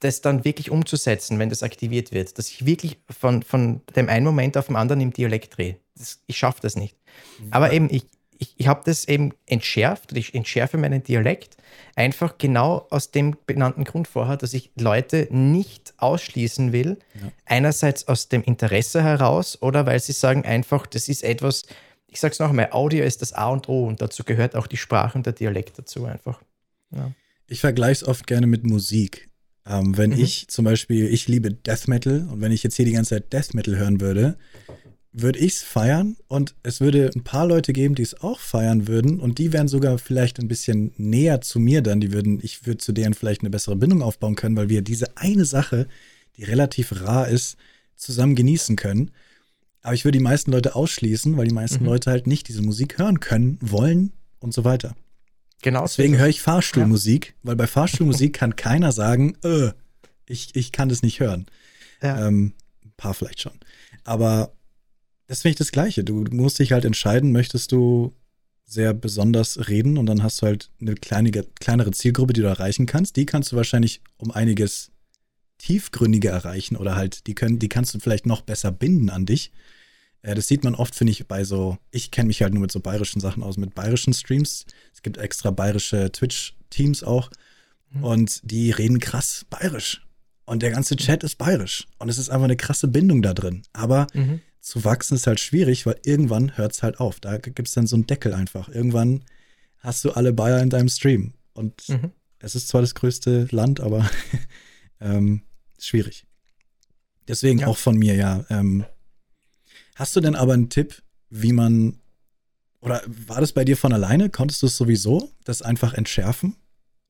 das dann wirklich umzusetzen, wenn das aktiviert wird, dass ich wirklich von, von dem einen Moment auf den anderen im Dialekt drehe. Das, ich schaffe das nicht. Mhm. Aber eben, ich, ich, ich habe das eben entschärft, ich entschärfe meinen Dialekt einfach genau aus dem benannten Grund vorher, dass ich Leute nicht ausschließen will. Ja. Einerseits aus dem Interesse heraus oder weil sie sagen einfach, das ist etwas, ich sage es noch einmal, Audio ist das A und O und dazu gehört auch die Sprache und der Dialekt dazu einfach. Ja. Ich vergleiche es oft gerne mit Musik. Ähm, wenn mhm. ich zum Beispiel, ich liebe Death Metal und wenn ich jetzt hier die ganze Zeit Death Metal hören würde, würde ich es feiern und es würde ein paar Leute geben, die es auch feiern würden und die wären sogar vielleicht ein bisschen näher zu mir dann. Die würden, ich würde zu denen vielleicht eine bessere Bindung aufbauen können, weil wir diese eine Sache, die relativ rar ist, zusammen genießen können. Aber ich würde die meisten Leute ausschließen, weil die meisten mhm. Leute halt nicht diese Musik hören können, wollen und so weiter. Genau. Deswegen höre ich Fahrstuhlmusik, ja. weil bei Fahrstuhlmusik kann keiner sagen, äh, ich, ich kann das nicht hören. Ja. Ähm, ein paar vielleicht schon. Aber das finde ich das Gleiche. Du musst dich halt entscheiden, möchtest du sehr besonders reden und dann hast du halt eine kleine, kleinere Zielgruppe, die du erreichen kannst. Die kannst du wahrscheinlich um einiges tiefgründiger erreichen oder halt, die können, die kannst du vielleicht noch besser binden an dich. Äh, das sieht man oft, finde ich, bei so, ich kenne mich halt nur mit so bayerischen Sachen aus, mit bayerischen Streams. Es gibt extra bayerische Twitch-Teams auch. Mhm. Und die reden krass bayerisch. Und der ganze Chat ist bayerisch. Und es ist einfach eine krasse Bindung da drin. Aber mhm. Zu wachsen ist halt schwierig, weil irgendwann hört es halt auf. Da gibt es dann so einen Deckel einfach. Irgendwann hast du alle Bayer in deinem Stream. Und mhm. es ist zwar das größte Land, aber ähm, schwierig. Deswegen ja. auch von mir, ja. Ähm, Hast du denn aber einen Tipp, wie man, oder war das bei dir von alleine? Konntest du es sowieso, das einfach entschärfen?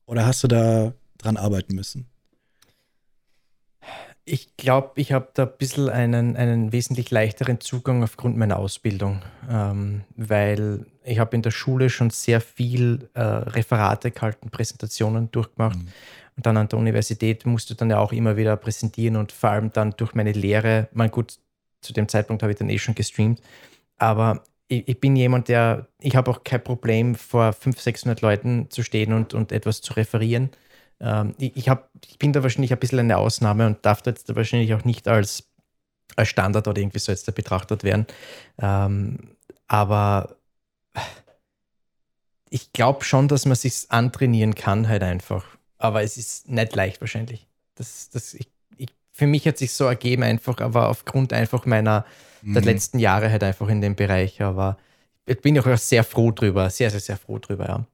Oder hast du da dran arbeiten müssen? Ich glaube, ich habe da ein bisschen einen, einen wesentlich leichteren Zugang aufgrund meiner Ausbildung, ähm, weil ich habe in der Schule schon sehr viel äh, Referate gehalten, Präsentationen durchgemacht. Mhm. Und dann an der Universität musste dann ja auch immer wieder präsentieren und vor allem dann durch meine Lehre, mein gut, zu dem Zeitpunkt habe ich dann eh schon gestreamt, aber ich, ich bin jemand, der, ich habe auch kein Problem, vor 500, 600 Leuten zu stehen und, und etwas zu referieren. Ähm, ich, ich, hab, ich bin da wahrscheinlich ein bisschen eine Ausnahme und darf da jetzt wahrscheinlich auch nicht als, als Standard oder irgendwie so jetzt da betrachtet werden. Ähm, aber ich glaube schon, dass man sich antrainieren kann, halt einfach. Aber es ist nicht leicht wahrscheinlich. Das, das, ich, ich, für mich hat sich so ergeben, einfach, aber aufgrund einfach meiner mhm. der letzten Jahre halt einfach in dem Bereich. Aber ich bin auch sehr froh drüber, sehr, sehr, sehr froh drüber,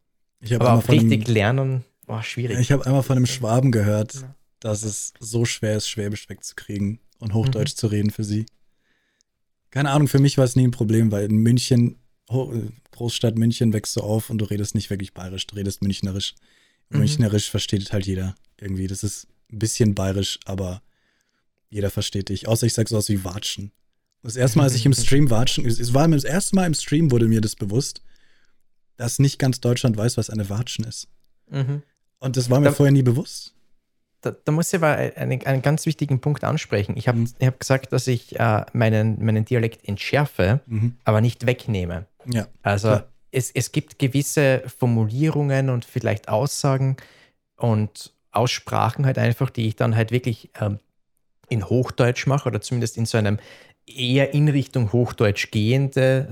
ja. aber auch richtig lernen war schwierig. Ich habe einmal von einem Schwaben gehört, ja. dass es so schwer ist, Schwäbisch wegzukriegen und Hochdeutsch mhm. zu reden für sie. Keine Ahnung, für mich war es nie ein Problem, weil in München, Großstadt München, wächst du auf und du redest nicht wirklich bayerisch, du redest münchnerisch. Mhm. Münchnerisch versteht halt jeder irgendwie. Das ist ein bisschen bayerisch, aber jeder versteht dich. Außer ich sag sowas wie Watschen. Das erste Mal, als ich im Stream watschen, es war das erste Mal im Stream wurde mir das bewusst, dass nicht ganz Deutschland weiß, was eine Watschen ist. Mhm. Und das war mir da, vorher nie bewusst. Da, da muss ich aber einen, einen, ganz wichtigen Punkt ansprechen. Ich habe mhm. hab gesagt, dass ich äh, meinen, meinen Dialekt entschärfe, mhm. aber nicht wegnehme. Ja. Also es, es gibt gewisse Formulierungen und vielleicht Aussagen und Aussprachen halt einfach, die ich dann halt wirklich ähm, in Hochdeutsch mache oder zumindest in so einem eher in Richtung Hochdeutsch gehende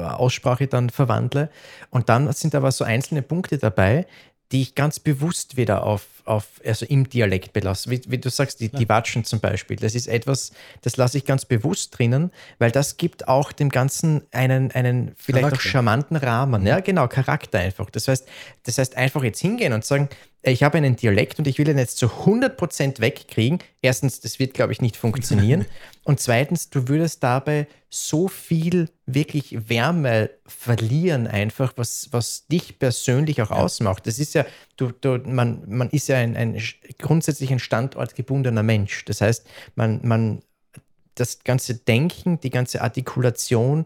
äh, Aussprache dann verwandle. Und dann sind aber so einzelne Punkte dabei, die ich ganz bewusst wieder auf, auf also im Dialekt belasse. Wie, wie du sagst, die, die Watschen zum Beispiel. Das ist etwas, das lasse ich ganz bewusst drinnen, weil das gibt auch dem Ganzen einen, einen vielleicht Charakter. auch charmanten Rahmen. Ja, genau, Charakter einfach. Das heißt, das heißt einfach jetzt hingehen und sagen, ich habe einen Dialekt und ich will ihn jetzt zu 100% wegkriegen. Erstens, das wird, glaube ich, nicht funktionieren. und zweitens, du würdest dabei so viel wirklich Wärme verlieren, einfach, was, was dich persönlich auch ausmacht. Das ist ja, du, du, man, man ist ja ein, ein grundsätzlich ein standortgebundener Mensch. Das heißt, man, man, das ganze Denken, die ganze Artikulation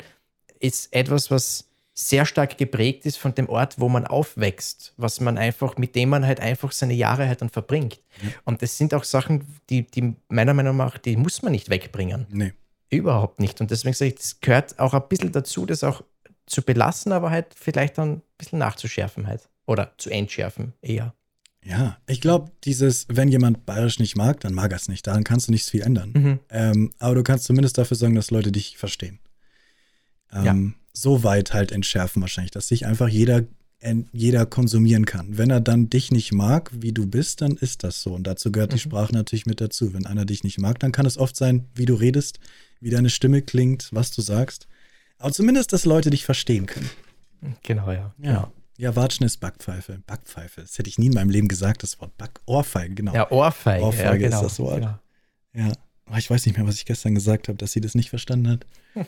ist etwas, was sehr stark geprägt ist von dem Ort, wo man aufwächst, was man einfach, mit dem man halt einfach seine Jahre halt dann verbringt. Mhm. Und das sind auch Sachen, die, die meiner Meinung nach, die muss man nicht wegbringen. Nee. Überhaupt nicht. Und deswegen sage ich, das gehört auch ein bisschen dazu, das auch zu belassen, aber halt vielleicht dann ein bisschen nachzuschärfen halt. Oder zu entschärfen eher. Ja, ich glaube, dieses, wenn jemand Bayerisch nicht mag, dann mag er es nicht. Daran kannst du nichts viel ändern. Mhm. Ähm, aber du kannst zumindest dafür sorgen, dass Leute dich verstehen. Ähm, ja so weit halt entschärfen wahrscheinlich, dass sich einfach jeder, jeder konsumieren kann. Wenn er dann dich nicht mag, wie du bist, dann ist das so. Und dazu gehört mhm. die Sprache natürlich mit dazu. Wenn einer dich nicht mag, dann kann es oft sein, wie du redest, wie deine Stimme klingt, was du sagst. Aber zumindest, dass Leute dich verstehen können. Genau, ja. Ja. Ja, Watschen ist Backpfeife. Backpfeife. Das hätte ich nie in meinem Leben gesagt, das Wort Back. Ohrfeige, genau. Ja, Ohrfeige. Ohrfeige ja, genau, ist das Wort. Genau. Ja. Aber ich weiß nicht mehr, was ich gestern gesagt habe, dass sie das nicht verstanden hat.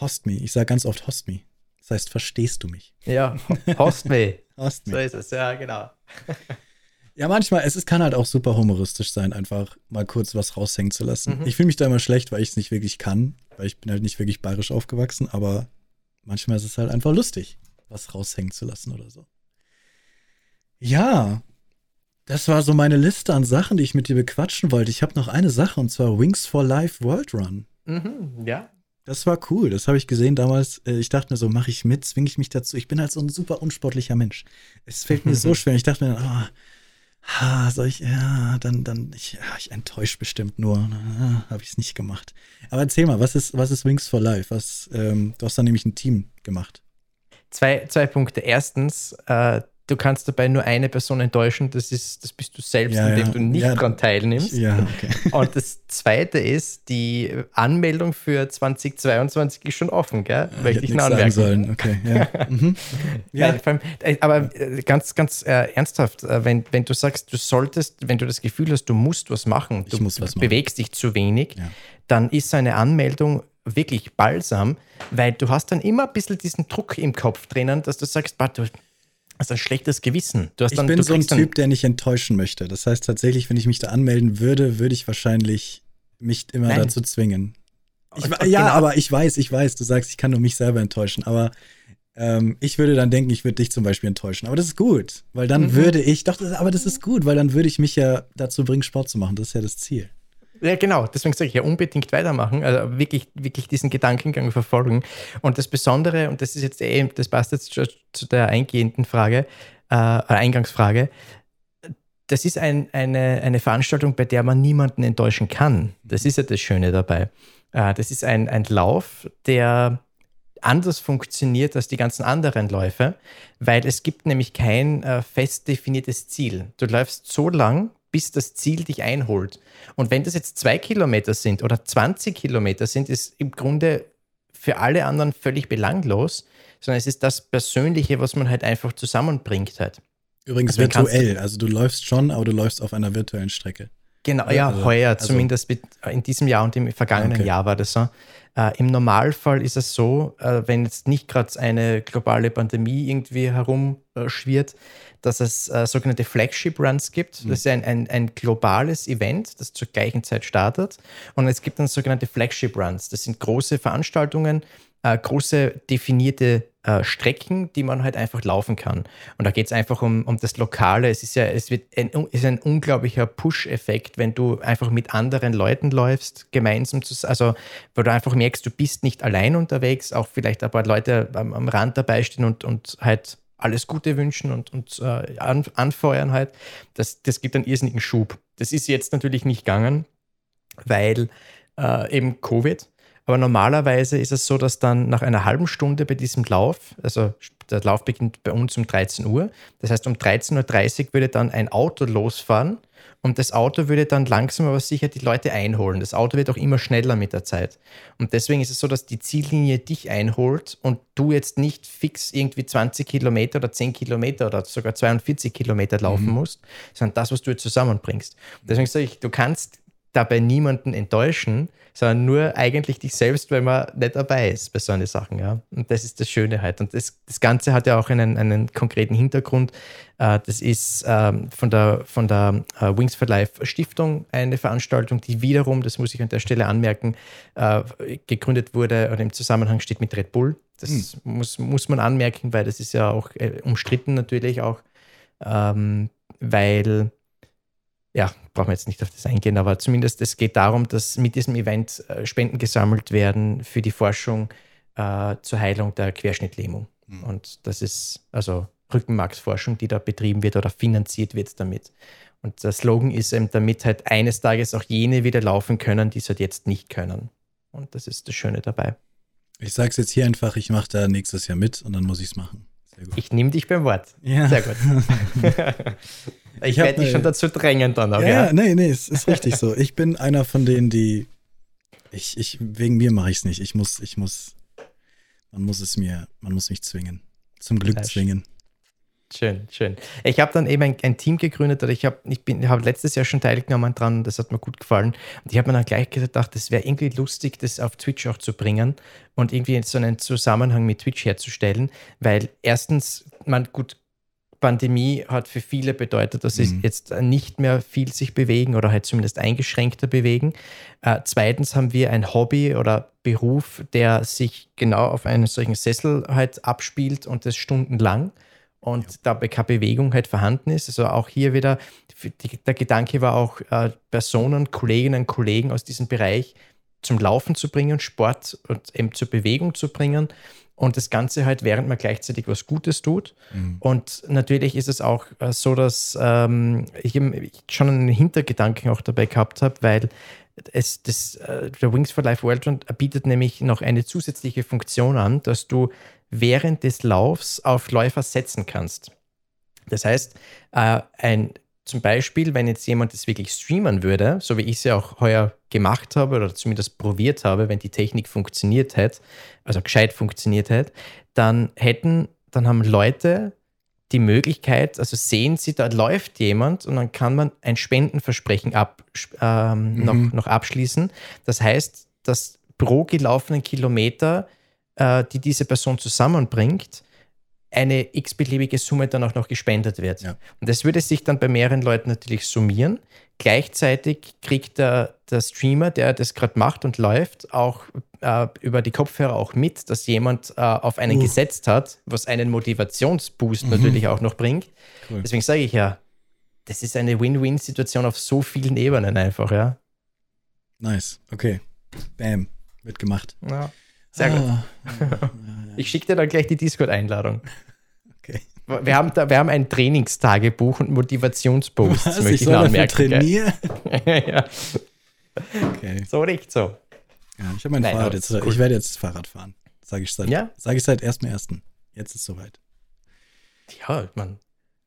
Host me. Ich sage ganz oft Host me. Das heißt, verstehst du mich? Ja, Host me. host me. So ist es, ja, genau. ja, manchmal, es, es kann halt auch super humoristisch sein, einfach mal kurz was raushängen zu lassen. Mhm. Ich fühle mich da immer schlecht, weil ich es nicht wirklich kann, weil ich bin halt nicht wirklich bayerisch aufgewachsen, aber manchmal ist es halt einfach lustig, was raushängen zu lassen oder so. Ja, das war so meine Liste an Sachen, die ich mit dir bequatschen wollte. Ich habe noch eine Sache und zwar Wings for Life World Run. Mhm, ja, das war cool. Das habe ich gesehen damals. Äh, ich dachte mir so, mache ich mit, zwinge ich mich dazu. Ich bin halt so ein super unsportlicher Mensch. Es fällt mir so schwer. Ich dachte mir, dann, oh, ah, soll ich, ja, dann, dann, ich, ich enttäusche bestimmt nur. Ah, habe ich es nicht gemacht. Aber erzähl mal, was ist, was ist Wings for Life? Was, ähm, du hast dann nämlich ein Team gemacht. Zwei, zwei Punkte. Erstens, äh, du kannst dabei nur eine Person enttäuschen, das, ist, das bist du selbst, ja, indem ja. du nicht ja, dran teilnimmst. Ja, okay. Und das zweite ist, die Anmeldung für 2022 ist schon offen, gell? Ja, Möchte ich noch anmerken. Sollen. Okay, ja. mhm. ja. Nein, allem, äh, aber äh, ganz, ganz äh, ernsthaft, äh, wenn, wenn du sagst, du solltest, wenn du das Gefühl hast, du musst was machen, du was machen. bewegst dich zu wenig, dann ist eine Anmeldung wirklich balsam, weil du hast dann immer ein bisschen diesen Druck im Kopf drinnen, dass du sagst, du hast ein schlechtes Gewissen. Dann, ich bin so ein Typ, der nicht enttäuschen möchte. Das heißt tatsächlich, wenn ich mich da anmelden würde, würde ich wahrscheinlich mich immer Nein. dazu zwingen. Ich, ja, genau. aber ich weiß, ich weiß, du sagst, ich kann nur mich selber enttäuschen, aber ähm, ich würde dann denken, ich würde dich zum Beispiel enttäuschen. Aber das ist gut, weil dann mhm. würde ich, doch, das, aber das ist gut, weil dann würde ich mich ja dazu bringen, Sport zu machen. Das ist ja das Ziel. Ja, genau. Deswegen sage ich ja unbedingt weitermachen, also wirklich, wirklich diesen Gedankengang verfolgen. Und das Besondere, und das ist jetzt eh, das passt jetzt zu der eingehenden Frage, äh, Eingangsfrage, das ist ein, eine, eine Veranstaltung, bei der man niemanden enttäuschen kann. Das ist ja das Schöne dabei. Äh, das ist ein, ein Lauf, der anders funktioniert als die ganzen anderen Läufe, weil es gibt nämlich kein äh, fest definiertes Ziel. Du läufst so lang, bis das Ziel dich einholt. Und wenn das jetzt zwei Kilometer sind oder 20 Kilometer sind, ist im Grunde für alle anderen völlig belanglos, sondern es ist das Persönliche, was man halt einfach zusammenbringt halt. Übrigens also virtuell, also du läufst schon, aber du läufst auf einer virtuellen Strecke. Genau, ja, also, heuer also, zumindest in diesem Jahr und im vergangenen okay. Jahr war das so. Äh, Im Normalfall ist es so, äh, wenn jetzt nicht gerade eine globale Pandemie irgendwie herumschwirrt, dass es äh, sogenannte Flagship Runs gibt. Mhm. Das ist ein, ein, ein, globales Event, das zur gleichen Zeit startet. Und es gibt dann sogenannte Flagship Runs. Das sind große Veranstaltungen, äh, große definierte äh, Strecken, die man halt einfach laufen kann. Und da geht es einfach um, um das Lokale. Es ist ja, es wird ein, ist ein unglaublicher Push-Effekt, wenn du einfach mit anderen Leuten läufst, gemeinsam zu, also weil du einfach merkst, du bist nicht allein unterwegs, auch vielleicht ein paar Leute am, am Rand dabei stehen und, und halt alles Gute wünschen und, und äh, an, anfeuern halt. Das, das gibt einen irrsinnigen Schub. Das ist jetzt natürlich nicht gegangen, weil äh, eben Covid. Aber normalerweise ist es so, dass dann nach einer halben Stunde bei diesem Lauf, also der Lauf beginnt bei uns um 13 Uhr, das heißt um 13.30 Uhr würde dann ein Auto losfahren und das Auto würde dann langsam aber sicher die Leute einholen. Das Auto wird auch immer schneller mit der Zeit. Und deswegen ist es so, dass die Ziellinie dich einholt und du jetzt nicht fix irgendwie 20 Kilometer oder 10 Kilometer oder sogar 42 Kilometer laufen mhm. musst, sondern das, was du jetzt zusammenbringst. Deswegen sage ich, du kannst dabei niemanden enttäuschen, sondern nur eigentlich dich selbst, weil man nicht dabei ist bei so eine Sachen. Ja? Und das ist das Schöne halt. Und das, das Ganze hat ja auch einen, einen konkreten Hintergrund. Äh, das ist ähm, von der, von der äh, Wings for Life Stiftung eine Veranstaltung, die wiederum, das muss ich an der Stelle anmerken, äh, gegründet wurde oder im Zusammenhang steht mit Red Bull. Das hm. muss, muss man anmerken, weil das ist ja auch umstritten natürlich auch, ähm, weil ja, brauchen wir jetzt nicht auf das eingehen, aber zumindest es geht darum, dass mit diesem Event äh, Spenden gesammelt werden für die Forschung äh, zur Heilung der Querschnittlähmung. Mhm. Und das ist also Rückenmarksforschung, die da betrieben wird oder finanziert wird damit. Und der Slogan ist eben, damit halt eines Tages auch jene wieder laufen können, die es halt jetzt nicht können. Und das ist das Schöne dabei. Ich sage es jetzt hier einfach, ich mache da nächstes Jahr mit und dann muss ich es machen. Ich nehme dich beim Wort. Ja. Sehr gut. Ich, werde dich schon dazu drängen dann auch, ja. Ja, nee, nee, es ist richtig so. Ich bin einer von denen, die. Ich, ich, wegen mir mache ich es nicht. Ich muss, ich muss. Man muss es mir, man muss mich zwingen. Zum Glück zwingen. Schön, schön. Ich habe dann eben ein, ein, Team gegründet oder ich habe ich hab letztes Jahr schon teilgenommen dran, das hat mir gut gefallen. Und ich habe mir dann gleich gedacht, es wäre irgendwie lustig, das auf Twitch auch zu bringen und irgendwie so einen Zusammenhang mit Twitch herzustellen, weil erstens, man gut, Pandemie hat für viele bedeutet, dass sie mhm. jetzt nicht mehr viel sich bewegen oder halt zumindest eingeschränkter bewegen. Äh, zweitens haben wir ein Hobby oder Beruf, der sich genau auf einen solchen Sessel halt abspielt und das stundenlang und ja. dabei keine Bewegung halt vorhanden ist. Also auch hier wieder, die, der Gedanke war auch, äh, Personen, Kolleginnen, Kollegen aus diesem Bereich zum Laufen zu bringen, Sport und eben zur Bewegung zu bringen und das Ganze halt, während man gleichzeitig was Gutes tut. Mhm. Und natürlich ist es auch äh, so, dass ähm, ich schon einen Hintergedanken auch dabei gehabt habe, weil es, das, äh, der Wings for Life World Run bietet nämlich noch eine zusätzliche Funktion an, dass du während des Laufs auf Läufer setzen kannst. Das heißt, äh, ein zum Beispiel, wenn jetzt jemand das wirklich streamen würde, so wie ich es ja auch heuer gemacht habe oder zumindest probiert habe, wenn die Technik funktioniert hätte, also gescheit funktioniert hätte, dann hätten, dann haben Leute die Möglichkeit, also sehen sie, da läuft jemand und dann kann man ein Spendenversprechen ab, ähm, mhm. noch, noch abschließen. Das heißt, dass pro gelaufenen Kilometer, äh, die diese Person zusammenbringt, eine x-beliebige Summe dann auch noch gespendet wird. Ja. Und das würde sich dann bei mehreren Leuten natürlich summieren. Gleichzeitig kriegt der, der Streamer, der das gerade macht und läuft, auch äh, über die Kopfhörer auch mit, dass jemand äh, auf einen Uh. gesetzt hat, was einen Motivationsboost natürlich auch noch bringt. Cool. Deswegen sage ich ja, das ist eine Win-Win-Situation auf so vielen Ebenen einfach, ja. Nice. Okay. Bam. Wird gemacht. ja. Sehr gut. Ah. Ich schicke dir dann gleich die Discord-Einladung. Okay. Wir haben, da, wir haben ein Trainingstagebuch und Motivationsposts, Was? möchte Ich ich soll anmerken. trainieren? ja, Okay. so nicht so. Ja, ich habe mein Nein, Fahrrad jetzt. cool. Ich werde jetzt Fahrrad fahren. Sage ich seit, Ja? sag ich seit 1.1. Jetzt ist soweit. Ja, man,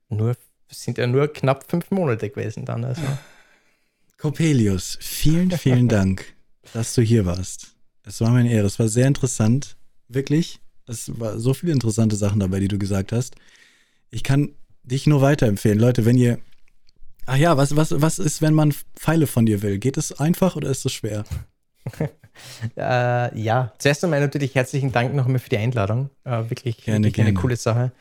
nur, es sind ja nur knapp fünf Monate gewesen dann. Also. Coppelius, vielen, vielen Dank, dass du hier warst. Es war mir eine Ehre. Es war sehr interessant. Wirklich. Es war so viele interessante Sachen dabei, die du gesagt hast. Ich kann dich nur weiterempfehlen. Leute, wenn ihr. Ach ja, was, was, was ist, wenn man Pfeile von dir will? Geht es einfach oder ist es schwer? Äh, ja, zuerst einmal natürlich herzlichen Dank nochmal für die Einladung. Äh, wirklich, Gerne, wirklich eine gerne. coole Sache.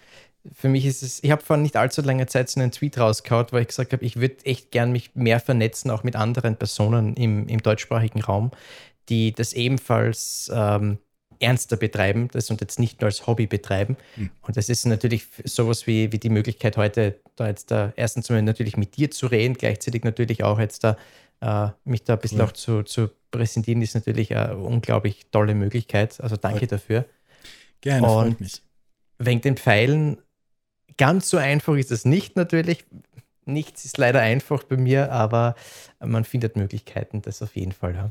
Für mich ist es, ich habe vor nicht allzu langer Zeit so einen Tweet rausgehauen, wo ich gesagt habe, ich würde echt gern mich mehr vernetzen, auch mit anderen Personen im, im deutschsprachigen Raum, die das ebenfalls ähm, ernster betreiben, das und jetzt nicht nur als Hobby betreiben. Hm. Und das ist natürlich sowas wie, wie die Möglichkeit heute, da jetzt da erstens mal natürlich mit dir zu reden, gleichzeitig natürlich auch jetzt da äh, mich da ein bisschen Cool. auch zu, zu präsentieren, ist natürlich eine unglaublich tolle Möglichkeit. Also danke Voll. dafür. Gerne, freut Und- mich. Wegen den Pfeilen, ganz so einfach ist es nicht natürlich. Nichts ist leider einfach bei mir, aber man findet Möglichkeiten, das auf jeden Fall. Ja.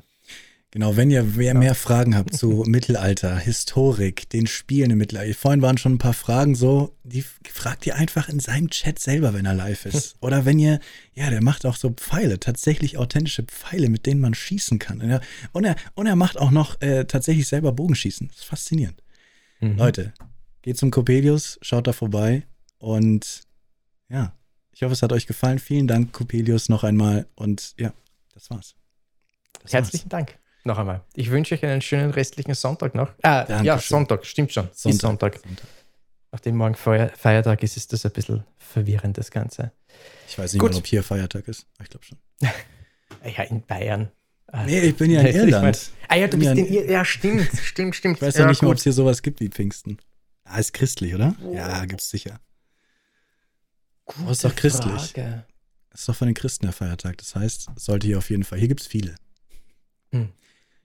Genau, wenn ihr wer mehr Fragen habt zu Mittelalter, Historik, den Spielen im Mittelalter. Vorhin waren schon ein paar Fragen so, die fragt ihr einfach in seinem Chat selber, wenn er live ist. Oder wenn ihr, ja, der macht auch so Pfeile, tatsächlich authentische Pfeile, mit denen man schießen kann. Und er, und er, und er macht auch noch äh, tatsächlich selber Bogenschießen. Das ist faszinierend. Mhm. Leute, geht zum Coppelius, schaut da vorbei und ja, ich hoffe, es hat euch gefallen. Vielen Dank, Coppelius, noch einmal und ja, das war's. Das war's. Herzlichen Dank noch einmal. Ich wünsche euch einen schönen restlichen Sonntag noch. Ah, Dankeschön. ja, Sonntag, stimmt schon. Sonntag. Sonntag. Sonntag. Nachdem morgen Feiertag ist, ist das ein bisschen verwirrend, das Ganze. Ich weiß nicht Gut. mal, ob hier Feiertag ist. Aber Ich glaube schon. Ja, in Bayern. Ah, Nee, ich bin ja in Ich Irland. mein- Ah ja, du bist in Ir Ja, stimmt, stimmt, stimmt. Ich weiß ja, nicht ob es hier sowas gibt wie Pfingsten. Ah, ist christlich, oder? Oh. Ja, gibt's sicher. Gute ist doch christlich. Frage. Das ist doch von den Christen der Feiertag. Das heißt, es sollte hier auf jeden Fall. Hier gibt's viele.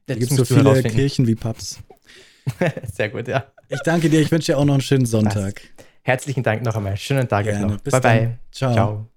Hier Jetzt gibt's so du viele. Kirchen wie Pubs. Sehr gut, ja. Ich danke dir. Ich wünsche dir auch noch einen schönen Sonntag. Herzlichen Dank noch einmal. Schönen Tag Gerne. noch. Bis bye, dann. bye. Ciao. Ciao.